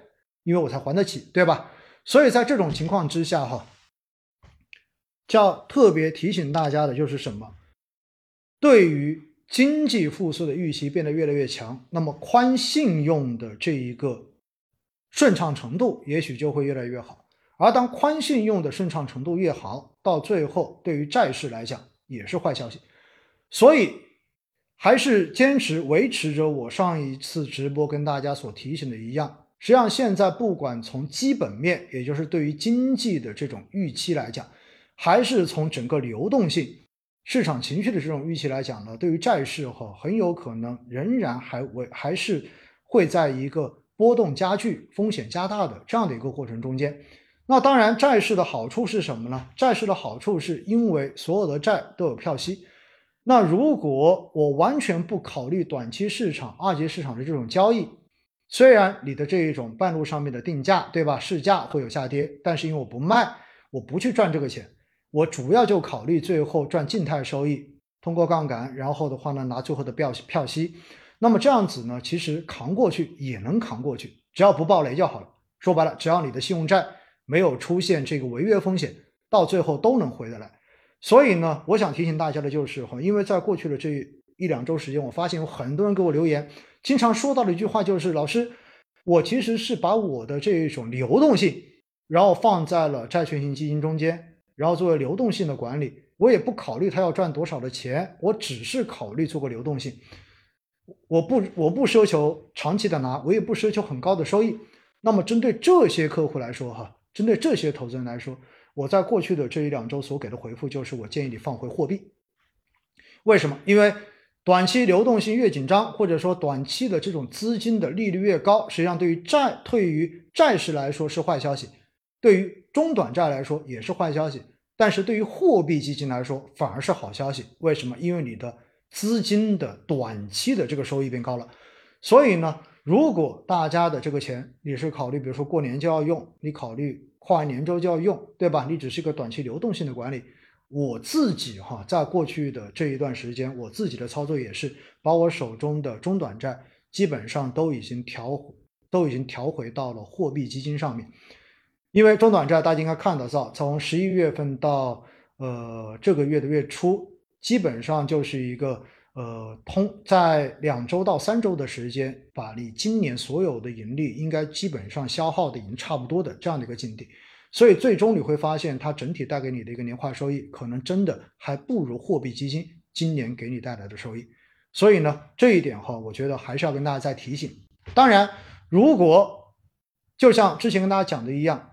因为我才还得起，对吧？所以在这种情况之下，哈，要特别提醒大家的就是什么？对于。经济复苏的预期变得越来越强，那么宽信用的这一个顺畅程度也许就会越来越好。而当宽信用的顺畅程度越好，到最后对于债市来讲也是坏消息。所以还是坚持维持着我上一次直播跟大家所提醒的一样。实际上，现在不管从基本面，也就是对于经济的这种预期来讲，还是从整个流动性、市场情绪的这种预期来讲呢，对于债市哈，很有可能仍然还为还是会在一个波动加剧、风险加大的这样的一个过程中间。那当然，债市的好处是什么呢？债市的好处是因为所有的债都有票息。那如果我完全不考虑短期市场、二级市场的这种交易，虽然你的这一种半路上面的定价，对吧？市价会有下跌，但是因为我不卖，我不去赚这个钱，我主要就考虑最后赚静态收益，通过杠杆，然后的话呢，拿最后的票票息。那么这样子呢，其实扛过去也能扛过去，只要不暴雷就好了。说白了，只要你的信用债没有出现这个违约风险，到最后都能回得来。所以呢，我想提醒大家的就是哈，因为在过去的这一两周时间，我发现有很多人给我留言。经常说到的一句话就是：老师，我其实是把我的这一种流动性，然后放在了债券型基金中间，然后作为流动性的管理，我也不考虑它要赚多少的钱，我只是考虑做个流动性，我不我不奢求长期的拿，我也不奢求很高的收益。那么针对这些客户来说，哈，针对这些投资人来说，我在过去的这一两周所给的回复就是，我建议你放回货币。为什么？因为。短期流动性越紧张，或者说短期的这种资金的利率越高，实际上对于债、对于债市来说是坏消息，对于中短债来说也是坏消息，但是对于货币基金来说反而是好消息。为什么？因为你的资金的短期的这个收益变高了。所以呢，如果大家的这个钱你是考虑，比如说过年就要用，你考虑跨年周就要用，对吧？你只是一个短期流动性的管理。我自己哈，在过去的这一段时间，我自己的操作也是把我手中的中短债基本上都已经调，都已经调回到了货币基金上面。因为中短债大家应该看得到，从十一月份到呃这个月的月初，基本上就是一个呃通在两周到三周的时间，把你今年所有的盈利应该基本上消耗的已经差不多的这样的一个境地。所以最终你会发现，它整体带给你的一个年化收益，可能真的还不如货币基金今年给你带来的收益。所以呢，这一点哈，我觉得还是要跟大家再提醒。当然，如果就像之前跟大家讲的一样，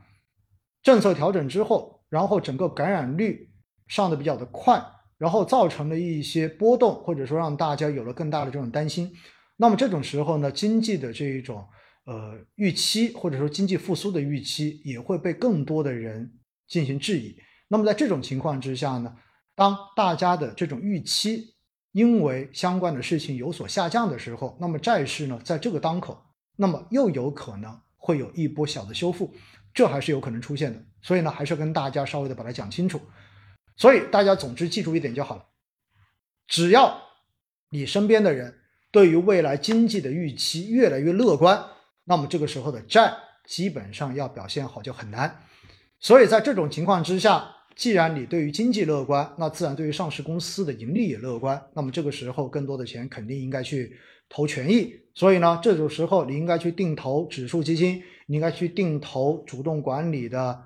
政策调整之后，然后整个感染率上的比较的快，然后造成了一些波动，或者说让大家有了更大的这种担心，那么这种时候呢，经济的这一种。呃，预期或者说经济复苏的预期也会被更多的人进行质疑。那么在这种情况之下呢，当大家的这种预期因为相关的事情有所下降的时候，那么债市呢在这个当口，那么又有可能会有一波小的修复，这还是有可能出现的。所以呢，还是跟大家稍微的把它讲清楚。所以大家总之记住一点就好了，只要你身边的人对于未来经济的预期越来越乐观。那么这个时候的债基本上要表现好就很难，所以在这种情况之下，既然你对于经济乐观，那自然对于上市公司的盈利也乐观。那么这个时候更多的钱肯定应该去投权益，所以呢，这种时候你应该去定投指数基金，你应该去定投主动管理的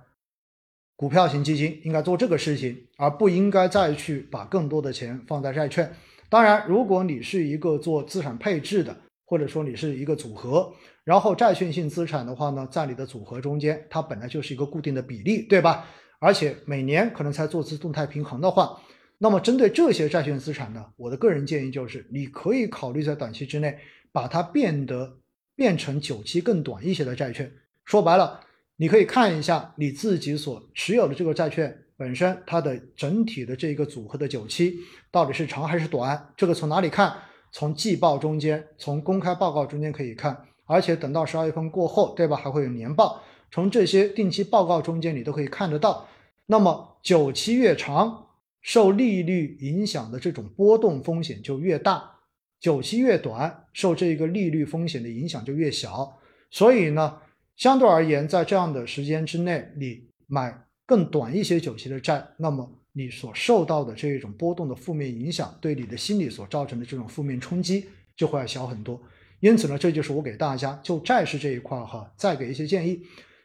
股票型基金，应该做这个事情，而不应该再去把更多的钱放在债券。当然，如果你是一个做资产配置的，或者说你是一个组合。然后债券性资产的话呢，在你的组合中间，它本来就是一个固定的比例，对吧？而且每年可能才做次动态平衡的话，那么针对这些债券资产呢，我的个人建议就是，你可以考虑在短期之内把它变得变成久期更短一些的债券。说白了，你可以看一下你自己所持有的这个债券本身它的整体的这个组合的久期到底是长还是短。这个从哪里看？从季报中间，从公开报告中间可以看。而且等到十二月份过后，对吧？还会有年报，从这些定期报告中间，你都可以看得到。那么久期越长，受利率影响的这种波动风险就越大；久期越短，受这个利率风险的影响就越小。所以呢，相对而言，在这样的时间之内，你买更短一些久期的债，那么你所受到的这一种波动的负面影响，对你的心理所造成的这种负面冲击，就会要小很多。因此呢，这就是我给大家就债市这一块哈，再给一些建议。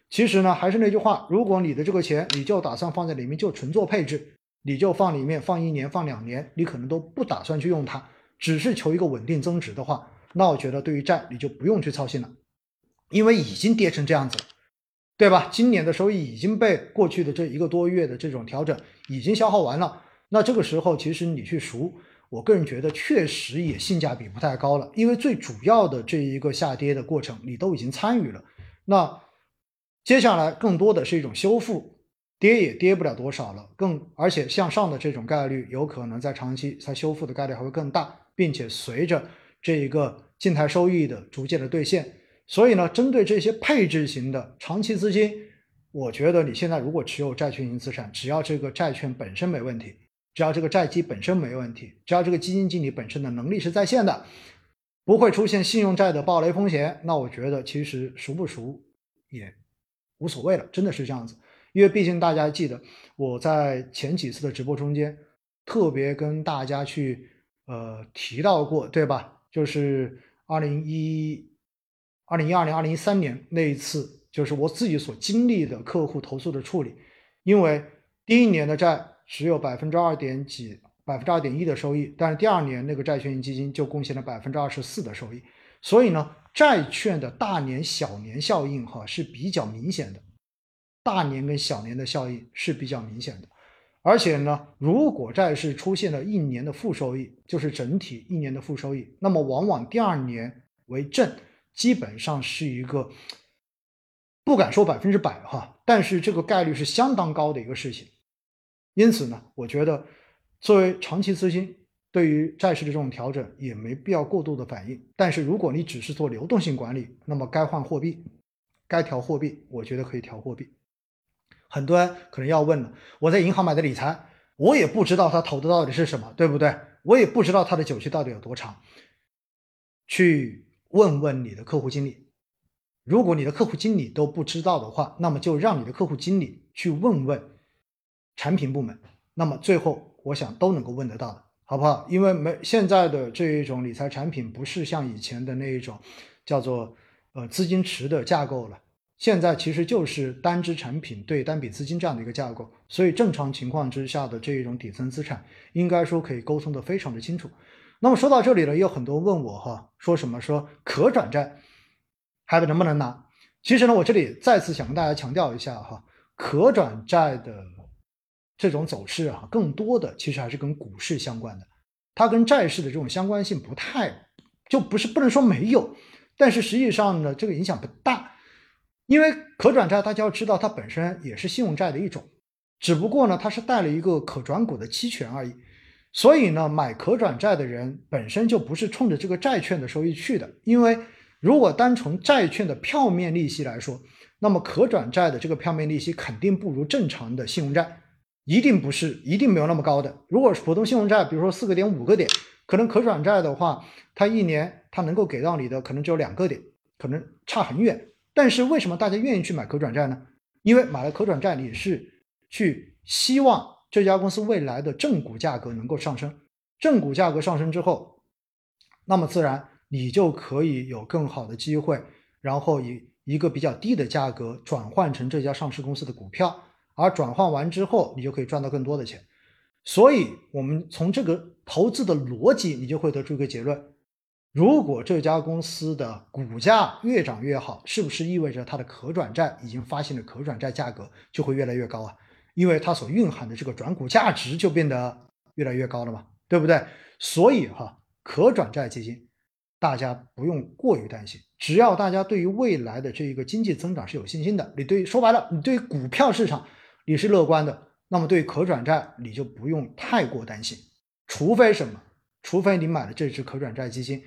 其实呢，还是那句话，如果你的这个钱你就打算放在里面就纯做配置，你就放里面放一年放两年，你可能都不打算去用它。只是求一个稳定增值的话，那我觉得对于债你就不用去操心了，因为已经跌成这样子了，对吧？今年的收益已经被过去的这一个多月的这种调整已经消耗完了，那这个时候其实你去赎，我个人觉得确实也性价比不太高了，因为最主要的这一个下跌的过程你都已经参与了，那接下来更多的是一种修复。跌也跌不了多少了，更而且向上的这种概率有可能在长期它修复的概率还会更大，并且随着这一个静态收益的逐渐的兑现，所以呢，针对这些配置型的长期资金，我觉得你现在如果持有债券型资产，只要这个债券本身没问题，只要这个债基本身没问题，只要这个基金经理本身的能力是在线的，不会出现信用债的暴雷风险，那我觉得其实熟不熟也无所谓了，真的是这样子。因为毕竟大家记得我在前几次的直播中间特别跟大家去呃提到过，对吧？就是二零一二零一二年、二零一三年那一次，就是我自己所经历的客户投诉的处理。因为第一年的债只有百分之二点几、百分之二点一的收益，但是第二年那个债券型基金就贡献了百分之二十四的收益，所以呢，债券的大年小年效应哈是比较明显的。大年跟小年的效应是比较明显的，而且呢，如果债市出现了一年的负收益，就是整体一年的负收益，那么往往第二年为正，基本上是一个不敢说百分之百哈，但是这个概率是相当高的一个事情。因此呢，我觉得作为长期资金，对于债市的这种调整也没必要过度的反应。但是如果你只是做流动性管理，那么该换货币，该调货币，我觉得可以调货币。很多人可能要问了，我在银行买的理财，我也不知道他投的到底是什么，对不对？我也不知道他的久期到底有多长。去问问你的客户经理，如果你的客户经理都不知道的话，那么就让你的客户经理去问问产品部门，那么最后我想都能够问得到的，好不好？因为没现在的这一种理财产品不是像以前的那一种叫做呃资金池的架构了。现在其实就是单只产品对单笔资金这样的一个架构，所以正常情况之下的这一种底层资产，应该说可以沟通的非常的清楚。那么说到这里呢，也有很多问我哈，说什么说可转债还能不能拿？其实呢，我这里再次想跟大家强调一下哈，可转债的这种走势啊，更多的其实还是跟股市相关的，它跟债市的这种相关性不太，就不是不能说没有，但是实际上呢，这个影响不大。因为可转债，大家要知道，它本身也是信用债的一种，只不过呢，它是带了一个可转股的期权而已。所以呢，买可转债的人本身就不是冲着这个债券的收益去的。因为如果单从债券的票面利息来说，那么可转债的这个票面利息肯定不如正常的信用债，一定不是，一定没有那么高的。如果是普通信用债，比如说四个点、五个点，可能可转债的话，它一年它能够给到你的可能只有两个点，可能差很远。但是为什么大家愿意去买可转债呢？因为买了可转债，你是去希望这家公司未来的正股价格能够上升，正股价格上升之后，那么自然你就可以有更好的机会，然后以一个比较低的价格转换成这家上市公司的股票，而转换完之后，你就可以赚到更多的钱。所以，我们从这个投资的逻辑，你就会得出一个结论。如果这家公司的股价越涨越好，是不是意味着它的可转债已经发行的可转债价格就会越来越高啊？因为它所蕴含的这个转股价值就变得越来越高了嘛，对不对？所以哈，可转债基金大家不用过于担心，只要大家对于未来的这一个经济增长是有信心的，你对说白了，你对股票市场你是乐观的，那么对可转债你就不用太过担心，除非什么？除非你买了这只可转债基金。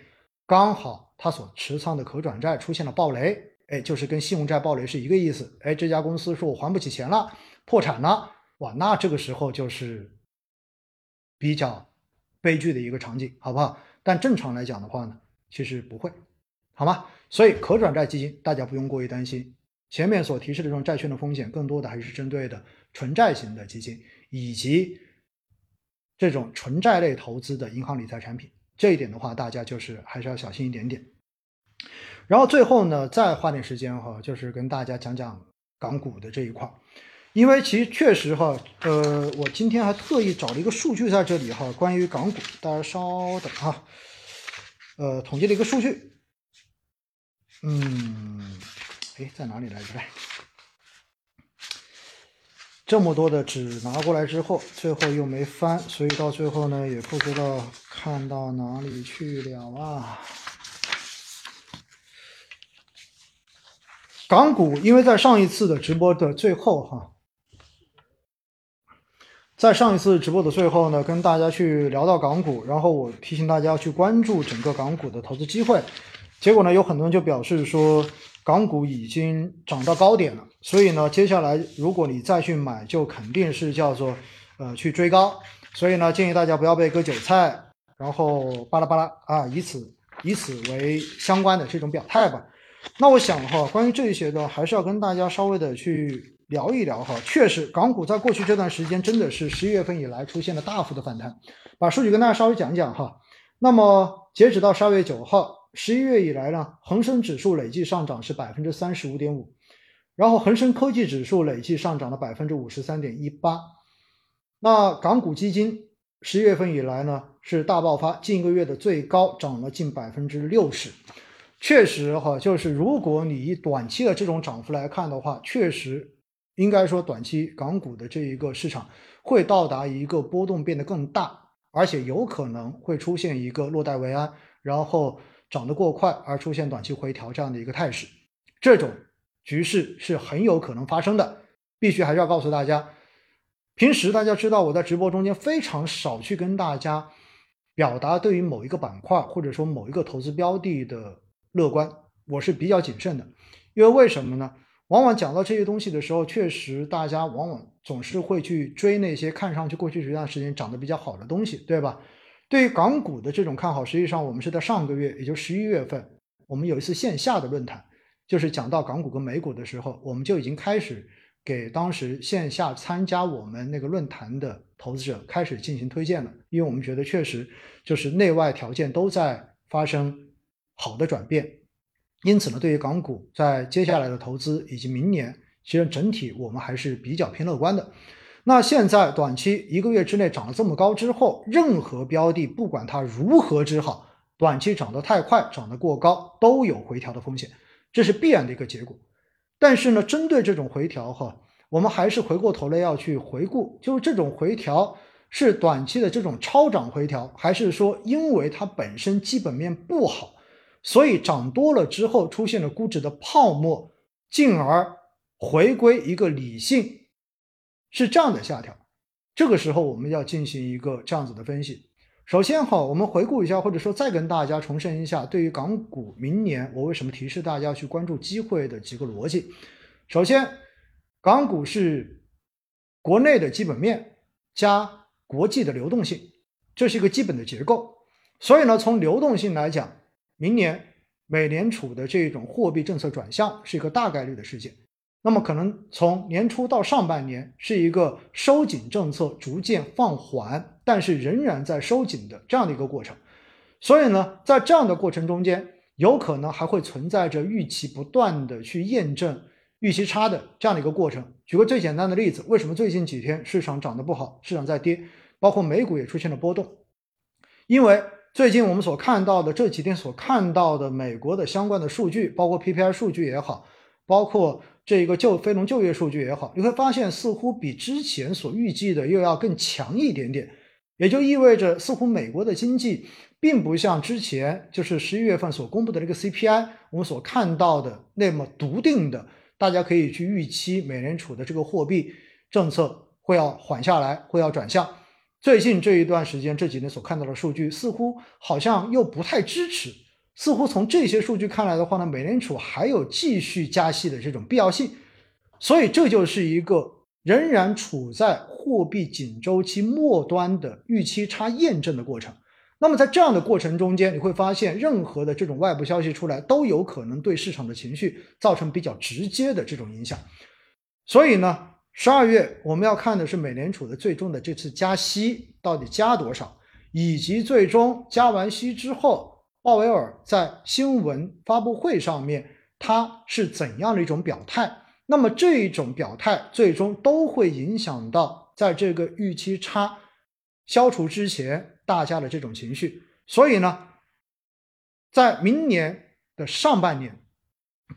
刚好他所持仓的可转债出现了暴雷，哎，就是跟信用债暴雷是一个意思。哎，这家公司说我还不起钱了，破产了，哇，那这个时候就是比较悲剧的一个场景，好不好？但正常来讲的话呢，其实不会，好吗？所以可转债基金大家不用过于担心。前面所提示的这种债券的风险，更多的还是针对的纯债型的基金，以及这种纯债类投资的银行理财产品。这一点的话，大家就是还是要小心一点点。然后最后呢，再花点时间哈，就是跟大家讲讲港股的这一块。因为其实确实哈，呃，我今天还特意找了一个数据在这里哈，关于港股，大家稍等哈，呃，统计了一个数据，嗯，哎，在哪里来着？这么多的纸拿过来之后，最后又没翻，所以到最后呢，也不知道看到哪里去了啊。港股，因为在上一次的直播的最后哈，在上一次直播的最后呢，跟大家去聊到港股，然后我提醒大家去关注整个港股的投资机会，结果呢，有很多人就表示说。港股已经涨到高点了，所以呢，接下来如果你再去买，就肯定是叫做呃去追高。所以呢，建议大家不要被割韭菜，然后巴拉巴拉啊，以此以此为相关的这种表态吧。那我想哈，关于这些的，还是要跟大家稍微的去聊一聊哈。确实，港股在过去这段时间真的是十一月份以来出现了大幅的反弹。把数据跟大家稍微讲一讲哈。那么截止到十二月九号。十一月以来呢，恒生指数累计上涨是百分之三十五点五，然后恒生科技指数累计上涨了百分之五十三点一八。那港股基金十一月份以来呢是大爆发，近一个月的最高涨了近百分之六十。确实哈，就是如果你以短期的这种涨幅来看的话，确实应该说短期港股的这一个市场会到达一个波动变得更大，而且有可能会出现一个落袋为安，然后。涨得过快而出现短期回调这样的一个态势，这种局势是很有可能发生的。必须还是要告诉大家，平时大家知道我在直播中间非常少去跟大家表达对于某一个板块或者说某一个投资标的的乐观，我是比较谨慎的。因为为什么呢？往往讲到这些东西的时候，确实大家往往总是会去追那些看上去过去这段时间涨得比较好的东西，对吧？对于港股的这种看好，实际上我们是在上个月，也就十一月份，我们有一次线下的论坛，就是讲到港股跟美股的时候，我们就已经开始给当时线下参加我们那个论坛的投资者开始进行推荐了，因为我们觉得确实就是内外条件都在发生好的转变，因此呢，对于港股在接下来的投资以及明年，其实整体我们还是比较偏乐观的。那现在短期一个月之内涨了这么高之后，任何标的不管它如何之好，短期涨得太快、涨得过高，都有回调的风险，这是必然的一个结果。但是呢，针对这种回调哈，我们还是回过头来要去回顾，就是这种回调是短期的这种超涨回调，还是说因为它本身基本面不好，所以涨多了之后出现了估值的泡沫，进而回归一个理性。是这样的下调，这个时候我们要进行一个这样子的分析。首先哈，我们回顾一下，或者说再跟大家重申一下，对于港股明年我为什么提示大家去关注机会的几个逻辑。首先，港股是国内的基本面加国际的流动性，这是一个基本的结构。所以呢，从流动性来讲，明年美联储的这种货币政策转向是一个大概率的事件。那么可能从年初到上半年是一个收紧政策逐渐放缓，但是仍然在收紧的这样的一个过程。所以呢，在这样的过程中间，有可能还会存在着预期不断的去验证预期差的这样的一个过程。举个最简单的例子，为什么最近几天市场涨得不好，市场在跌，包括美股也出现了波动？因为最近我们所看到的这几天所看到的美国的相关的数据，包括 PPI 数据也好，包括。这一个就非农就业数据也好，你会发现似乎比之前所预计的又要更强一点点，也就意味着似乎美国的经济并不像之前就是十一月份所公布的这个 CPI，我们所看到的那么笃定的，大家可以去预期美联储的这个货币政策会要缓下来，会要转向。最近这一段时间这几年所看到的数据，似乎好像又不太支持。似乎从这些数据看来的话呢，美联储还有继续加息的这种必要性，所以这就是一个仍然处在货币紧周期末端的预期差验证的过程。那么在这样的过程中间，你会发现任何的这种外部消息出来，都有可能对市场的情绪造成比较直接的这种影响。所以呢，十二月我们要看的是美联储的最终的这次加息到底加多少，以及最终加完息之后。鲍威尔在新闻发布会上面，他是怎样的一种表态？那么这一种表态最终都会影响到在这个预期差消除之前大家的这种情绪。所以呢，在明年的上半年，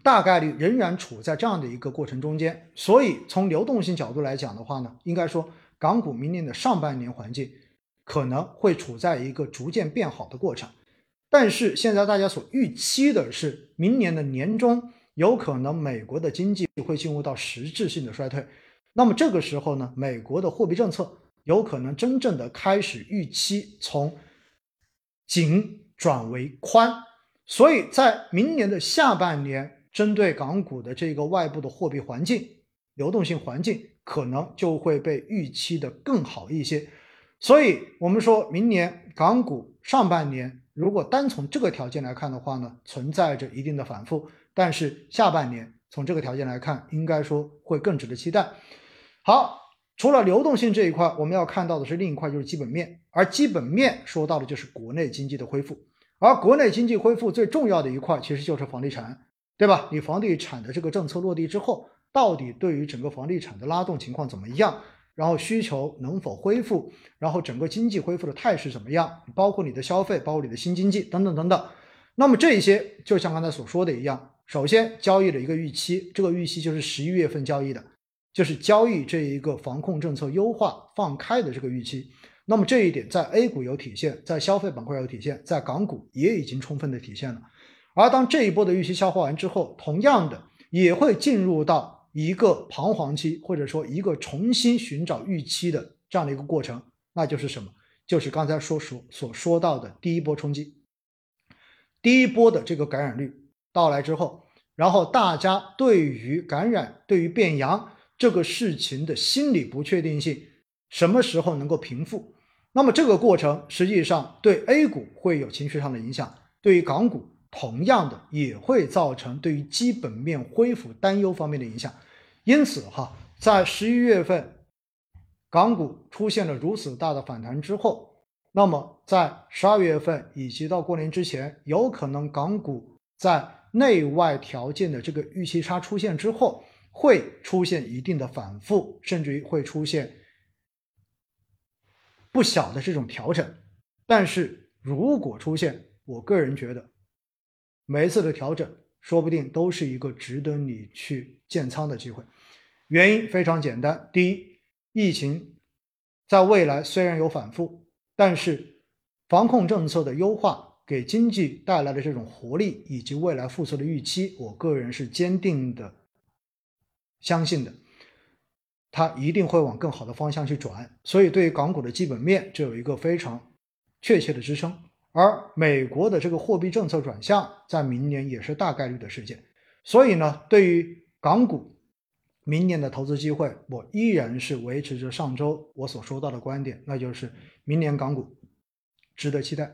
大概率仍然处在这样的一个过程中间。所以从流动性角度来讲的话呢，应该说港股明年的上半年环境可能会处在一个逐渐变好的过程。但是现在大家所预期的是，明年的年中有可能美国的经济会进入到实质性的衰退，那么这个时候呢，美国的货币政策有可能真正的开始预期从紧转为宽，所以在明年的下半年，针对港股的这个外部的货币环境、流动性环境，可能就会被预期的更好一些。所以，我们说明年港股上半年。如果单从这个条件来看的话呢，存在着一定的反复，但是下半年从这个条件来看，应该说会更值得期待。好，除了流动性这一块，我们要看到的是另一块，就是基本面。而基本面说到的就是国内经济的恢复，而国内经济恢复最重要的一块，其实就是房地产，对吧？你房地产的这个政策落地之后，到底对于整个房地产的拉动情况怎么样？然后需求能否恢复？然后整个经济恢复的态势怎么样？包括你的消费，包括你的新经济等等等等。那么这一些就像刚才所说的一样，首先交易的一个预期，这个预期就是十一月份交易的，就是交易这一个防控政策优化放开的这个预期。那么这一点在 A 股有体现，在消费板块有体现，在港股也已经充分的体现了。而当这一波的预期消化完之后，同样的也会进入到。一个彷徨期，或者说一个重新寻找预期的这样的一个过程，那就是什么？就是刚才说所所说到的第一波冲击，第一波的这个感染率到来之后，然后大家对于感染、对于变阳这个事情的心理不确定性，什么时候能够平复？那么这个过程实际上对 A 股会有情绪上的影响，对于港股。同样的也会造成对于基本面恢复担忧方面的影响，因此哈，在十一月份港股出现了如此大的反弹之后，那么在十二月份以及到过年之前，有可能港股在内外条件的这个预期差出现之后，会出现一定的反复，甚至于会出现不小的这种调整。但是如果出现，我个人觉得。每一次的调整，说不定都是一个值得你去建仓的机会。原因非常简单：第一，疫情在未来虽然有反复，但是防控政策的优化给经济带来的这种活力以及未来复苏的预期，我个人是坚定的相信的，它一定会往更好的方向去转。所以，对于港股的基本面，这有一个非常确切的支撑。而美国的这个货币政策转向，在明年也是大概率的事件，所以呢，对于港股明年的投资机会，我依然是维持着上周我所说到的观点，那就是明年港股值得期待，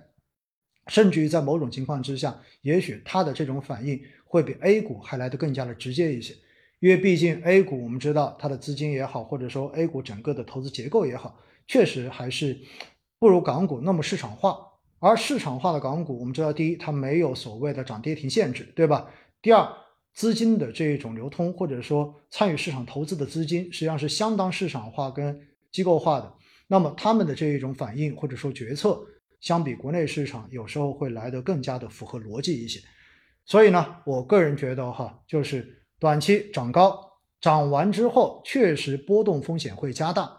甚至于在某种情况之下，也许它的这种反应会比 A 股还来得更加的直接一些，因为毕竟 A 股我们知道它的资金也好，或者说 A 股整个的投资结构也好，确实还是不如港股那么市场化。而市场化的港股，我们知道，第一，它没有所谓的涨跌停限制，对吧？第二，资金的这一种流通，或者说参与市场投资的资金，实际上是相当市场化跟机构化的。那么他们的这一种反应或者说决策，相比国内市场，有时候会来得更加的符合逻辑一些。所以呢，我个人觉得哈，就是短期涨高，涨完之后，确实波动风险会加大。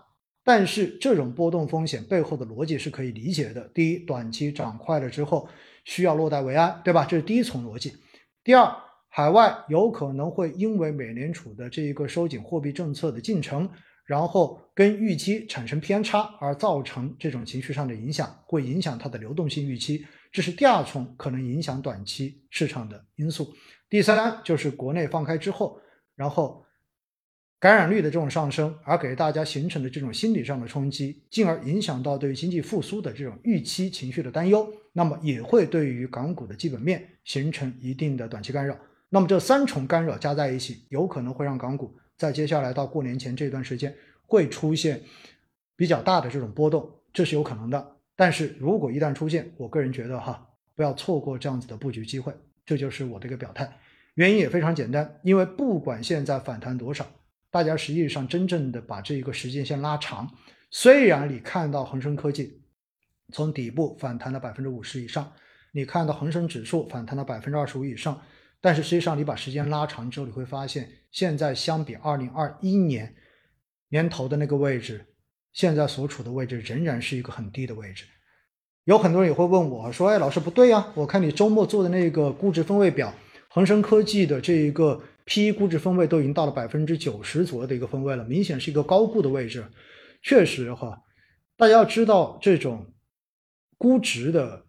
但是这种波动风险背后的逻辑是可以理解的。第一，短期涨快了之后需要落袋为安，对吧？这是第一重逻辑。第二，海外有可能会因为美联储的这一个收紧货币政策的进程，然后跟预期产生偏差，而造成这种情绪上的影响，会影响它的流动性预期。这是第二重可能影响短期市场的因素。第三，就是国内放开之后，然后。感染率的这种上升，而给大家形成的这种心理上的冲击，进而影响到对于经济复苏的这种预期情绪的担忧，那么也会对于港股的基本面形成一定的短期干扰。那么这三重干扰加在一起，有可能会让港股在接下来到过年前这段时间会出现比较大的这种波动，这是有可能的。但是如果一旦出现，我个人觉得哈，不要错过这样子的布局机会，这就是我的一个表态。原因也非常简单，因为不管现在反弹多少，大家实际上真正的把这一个时间线拉长，虽然你看到恒生科技从底部反弹了百分之五十以上，你看到恒生指数反弹了百分之二十五以上，但是实际上你把时间拉长之后，你会发现现在相比二零二一年年头的那个位置，现在所处的位置仍然是一个很低的位置。有很多人也会问我说：“哎，老师不对呀，我看你周末做的那个估值分位表。”恒生科技的这一个 P/E 估值分位都已经到了百分之九十左右的一个分位了，明显是一个高估的位置。确实哈，大家要知道这种估值的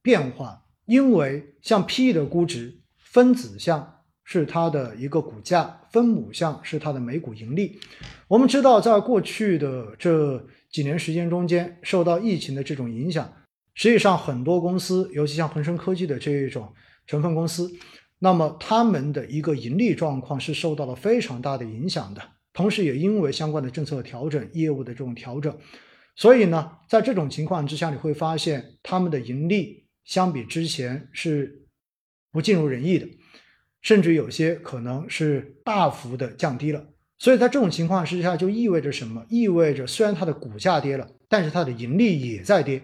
变化，因为像 P/E 的估值，分子项是它的一个股价，分母项是它的每股盈利。我们知道，在过去的这几年时间中间，受到疫情的这种影响，实际上很多公司，尤其像恒生科技的这一种成分公司。那么他们的一个盈利状况是受到了非常大的影响的，同时也因为相关的政策调整、业务的这种调整，所以呢，在这种情况之下，你会发现他们的盈利相比之前是不尽如人意的，甚至有些可能是大幅的降低了。所以在这种情况之下，就意味着什么？意味着虽然它的股价跌了，但是它的盈利也在跌。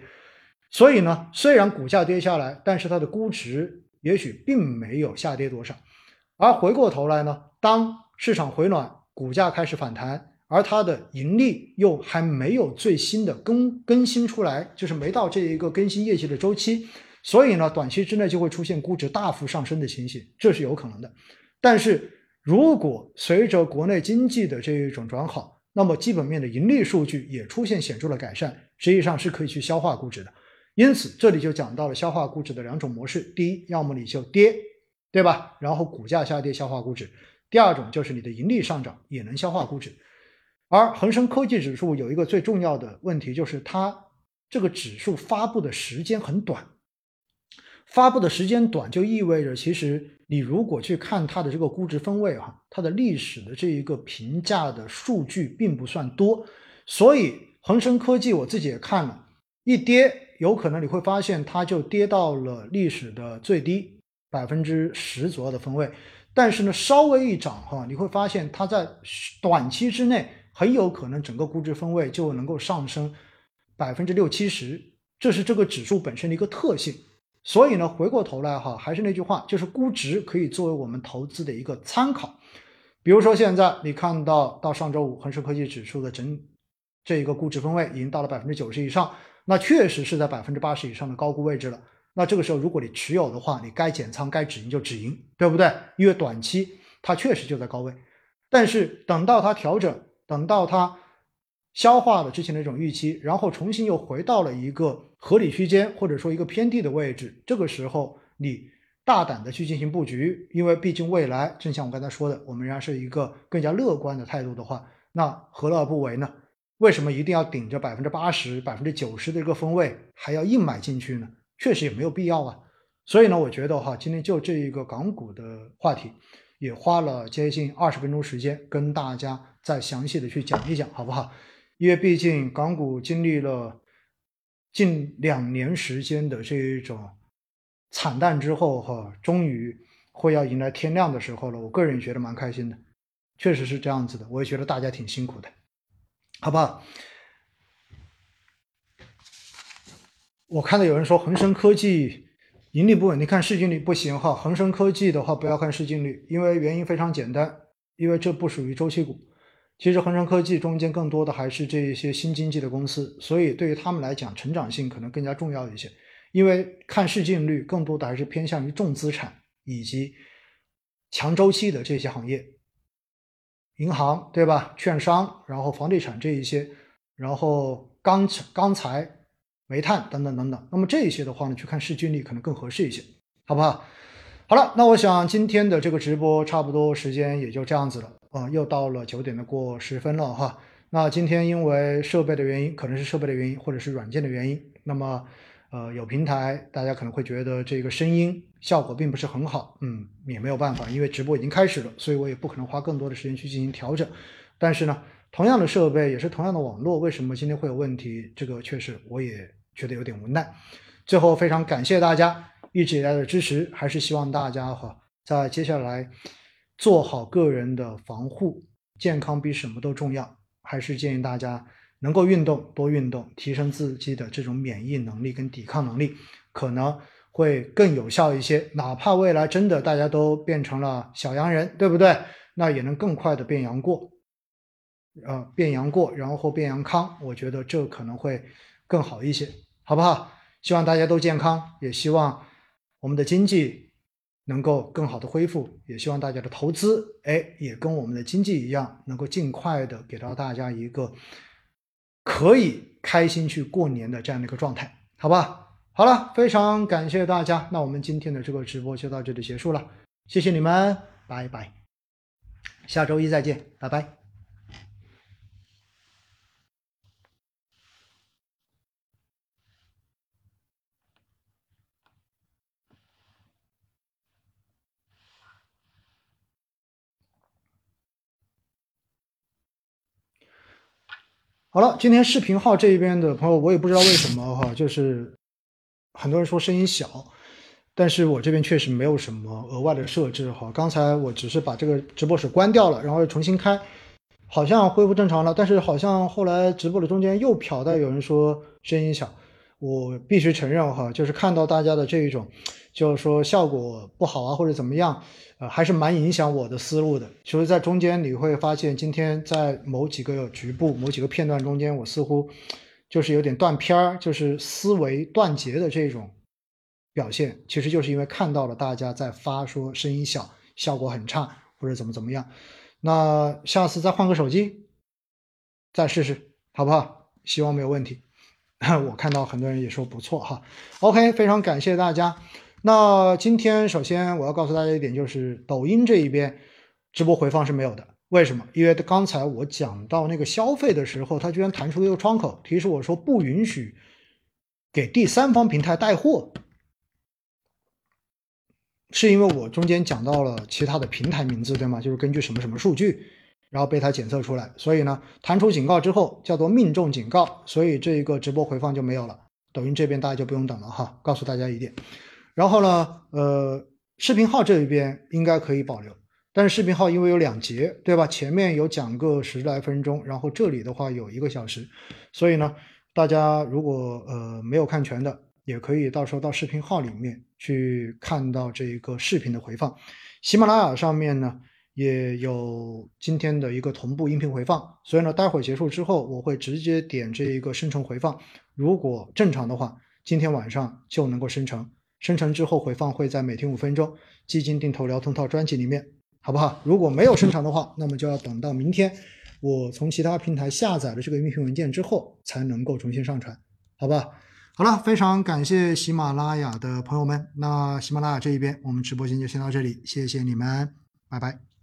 所以呢，虽然股价跌下来，但是它的估值。也许并没有下跌多少，而回过头来呢，当市场回暖，股价开始反弹，而它的盈利又还没有最新的更更新出来，就是没到这一个更新业绩的周期，所以呢，短期之内就会出现估值大幅上升的情形，这是有可能的。但是如果随着国内经济的这一种转好，那么基本面的盈利数据也出现显著的改善，实际上是可以去消化估值的。因此，这里就讲到了消化估值的两种模式：第一，要么你就跌，对吧？然后股价下跌消化估值；第二种就是你的盈利上涨也能消化估值。而恒生科技指数有一个最重要的问题，就是它这个指数发布的时间很短。发布的时间短，就意味着其实你如果去看它的这个估值分位哈，它的历史的这一个评价的数据并不算多。所以恒生科技我自己也看了一跌。有可能你会发现，它就跌到了历史的最低百分之十左右的分位，但是呢，稍微一涨哈，你会发现它在短期之内很有可能整个估值分位就能够上升百分之六七十，这是这个指数本身的一个特性。所以呢，回过头来哈，还是那句话，就是估值可以作为我们投资的一个参考。比如说现在你看到到上周五恒生科技指数的整这一个估值分位已经到了百分之九十以上。那确实是在百分之八十以上的高估位置了。那这个时候，如果你持有的话，你该减仓、该止盈就止盈，对不对？因为短期它确实就在高位。但是等到它调整，等到它消化了之前的一种预期，然后重新又回到了一个合理区间或者说一个偏低的位置，这个时候你大胆的去进行布局，因为毕竟未来正像我刚才说的，我们仍然是一个更加乐观的态度的话，那何乐而不为呢？为什么一定要顶着百分之八十、百分之九十的一个分位，还要硬买进去呢？确实也没有必要啊。所以呢，我觉得哈，今天就这一个港股的话题，也花了接近二十分钟时间跟大家再详细的去讲一讲，好不好？因为毕竟港股经历了近两年时间的这一种惨淡之后，哈，终于会要迎来天亮的时候了。我个人觉得蛮开心的，确实是这样子的。我也觉得大家挺辛苦的。好不好？我看到有人说恒生科技盈利不稳，定看市净率不行哈。恒生科技的话不要看市净率，因为原因非常简单，因为这不属于周期股。其实恒生科技中间更多的还是这一些新经济的公司，所以对于他们来讲，成长性可能更加重要一些。因为看市净率更多的还是偏向于重资产以及强周期的这些行业。银行对吧？券商，然后房地产这一些，然后钢钢材、煤炭等等等等。那么这一些的话呢，去看市净率可能更合适一些，好不好？好了，那我想今天的这个直播差不多时间也就这样子了啊，又到了九点的过十分了哈。那今天因为设备的原因，可能是设备的原因，或者是软件的原因，那么。呃，有平台，大家可能会觉得这个声音效果并不是很好，嗯，也没有办法，因为直播已经开始了，所以我也不可能花更多的时间去进行调整。但是呢，同样的设备，也是同样的网络，为什么今天会有问题？这个确实我也觉得有点无奈。最后，非常感谢大家一直以来的支持，还是希望大家哈在接下来做好个人的防护，健康比什么都重要。还是建议大家能够运动，多运动，提升自己的这种免疫能力跟抵抗能力，可能会更有效一些。哪怕未来真的大家都变成了小阳人，对不对？那也能更快的变阳过，呃，变阳过，然后变阳康。我觉得这可能会更好一些，好不好？希望大家都健康，也希望我们的经济。能够更好的恢复，也希望大家的投资，哎，也跟我们的经济一样，能够尽快的给到大家一个可以开心去过年的这样的一个状态，好吧？好了，非常感谢大家，那我们今天的这个直播就到这里结束了，谢谢你们，拜拜，下周一再见，拜拜。好了，今天视频号这一边的朋友，我也不知道为什么哈，就是很多人说声音小，但是我这边确实没有什么额外的设置哈。刚才我只是把这个直播室关掉了，然后又重新开，好像恢复正常了，但是好像后来直播的中间又瞟到有人说声音小，我必须承认哈，就是看到大家的这一种，就是说效果不好啊或者怎么样。呃，还是蛮影响我的思路的。其实，在中间你会发现，今天在某几个局部、某几个片段中间，我似乎就是有点断片儿，就是思维断节的这种表现。其实就是因为看到了大家在发说声音小、效果很差或者怎么怎么样。那下次再换个手机再试试，好不好？希望没有问题。我看到很多人也说不错哈。OK，非常感谢大家。那今天首先我要告诉大家一点，就是抖音这一边直播回放是没有的。为什么？因为刚才我讲到那个消费的时候，它居然弹出一个窗口，提示我说不允许给第三方平台带货，是因为我中间讲到了其他的平台名字，对吗？就是根据什么什么数据，然后被它检测出来，所以呢，弹出警告之后叫做命中警告，所以这一个直播回放就没有了。抖音这边大家就不用等了哈，告诉大家一点。然后呢，呃，视频号这一边应该可以保留，但是视频号因为有两节，对吧？前面有讲个十来分钟，然后这里的话有一个小时，所以呢，大家如果呃没有看全的，也可以到时候到视频号里面去看到这一个视频的回放。喜马拉雅上面呢也有今天的一个同步音频回放，所以呢，待会儿结束之后，我会直接点这一个生成回放，如果正常的话，今天晚上就能够生成。生成之后回放会在每天五分钟基金定投聊通套专辑里面，好不好？如果没有生成的话，那么就要等到明天我从其他平台下载了这个音频文件之后才能够重新上传，好吧？好了，非常感谢喜马拉雅的朋友们，那喜马拉雅这一边我们直播间就先到这里，谢谢你们，拜拜。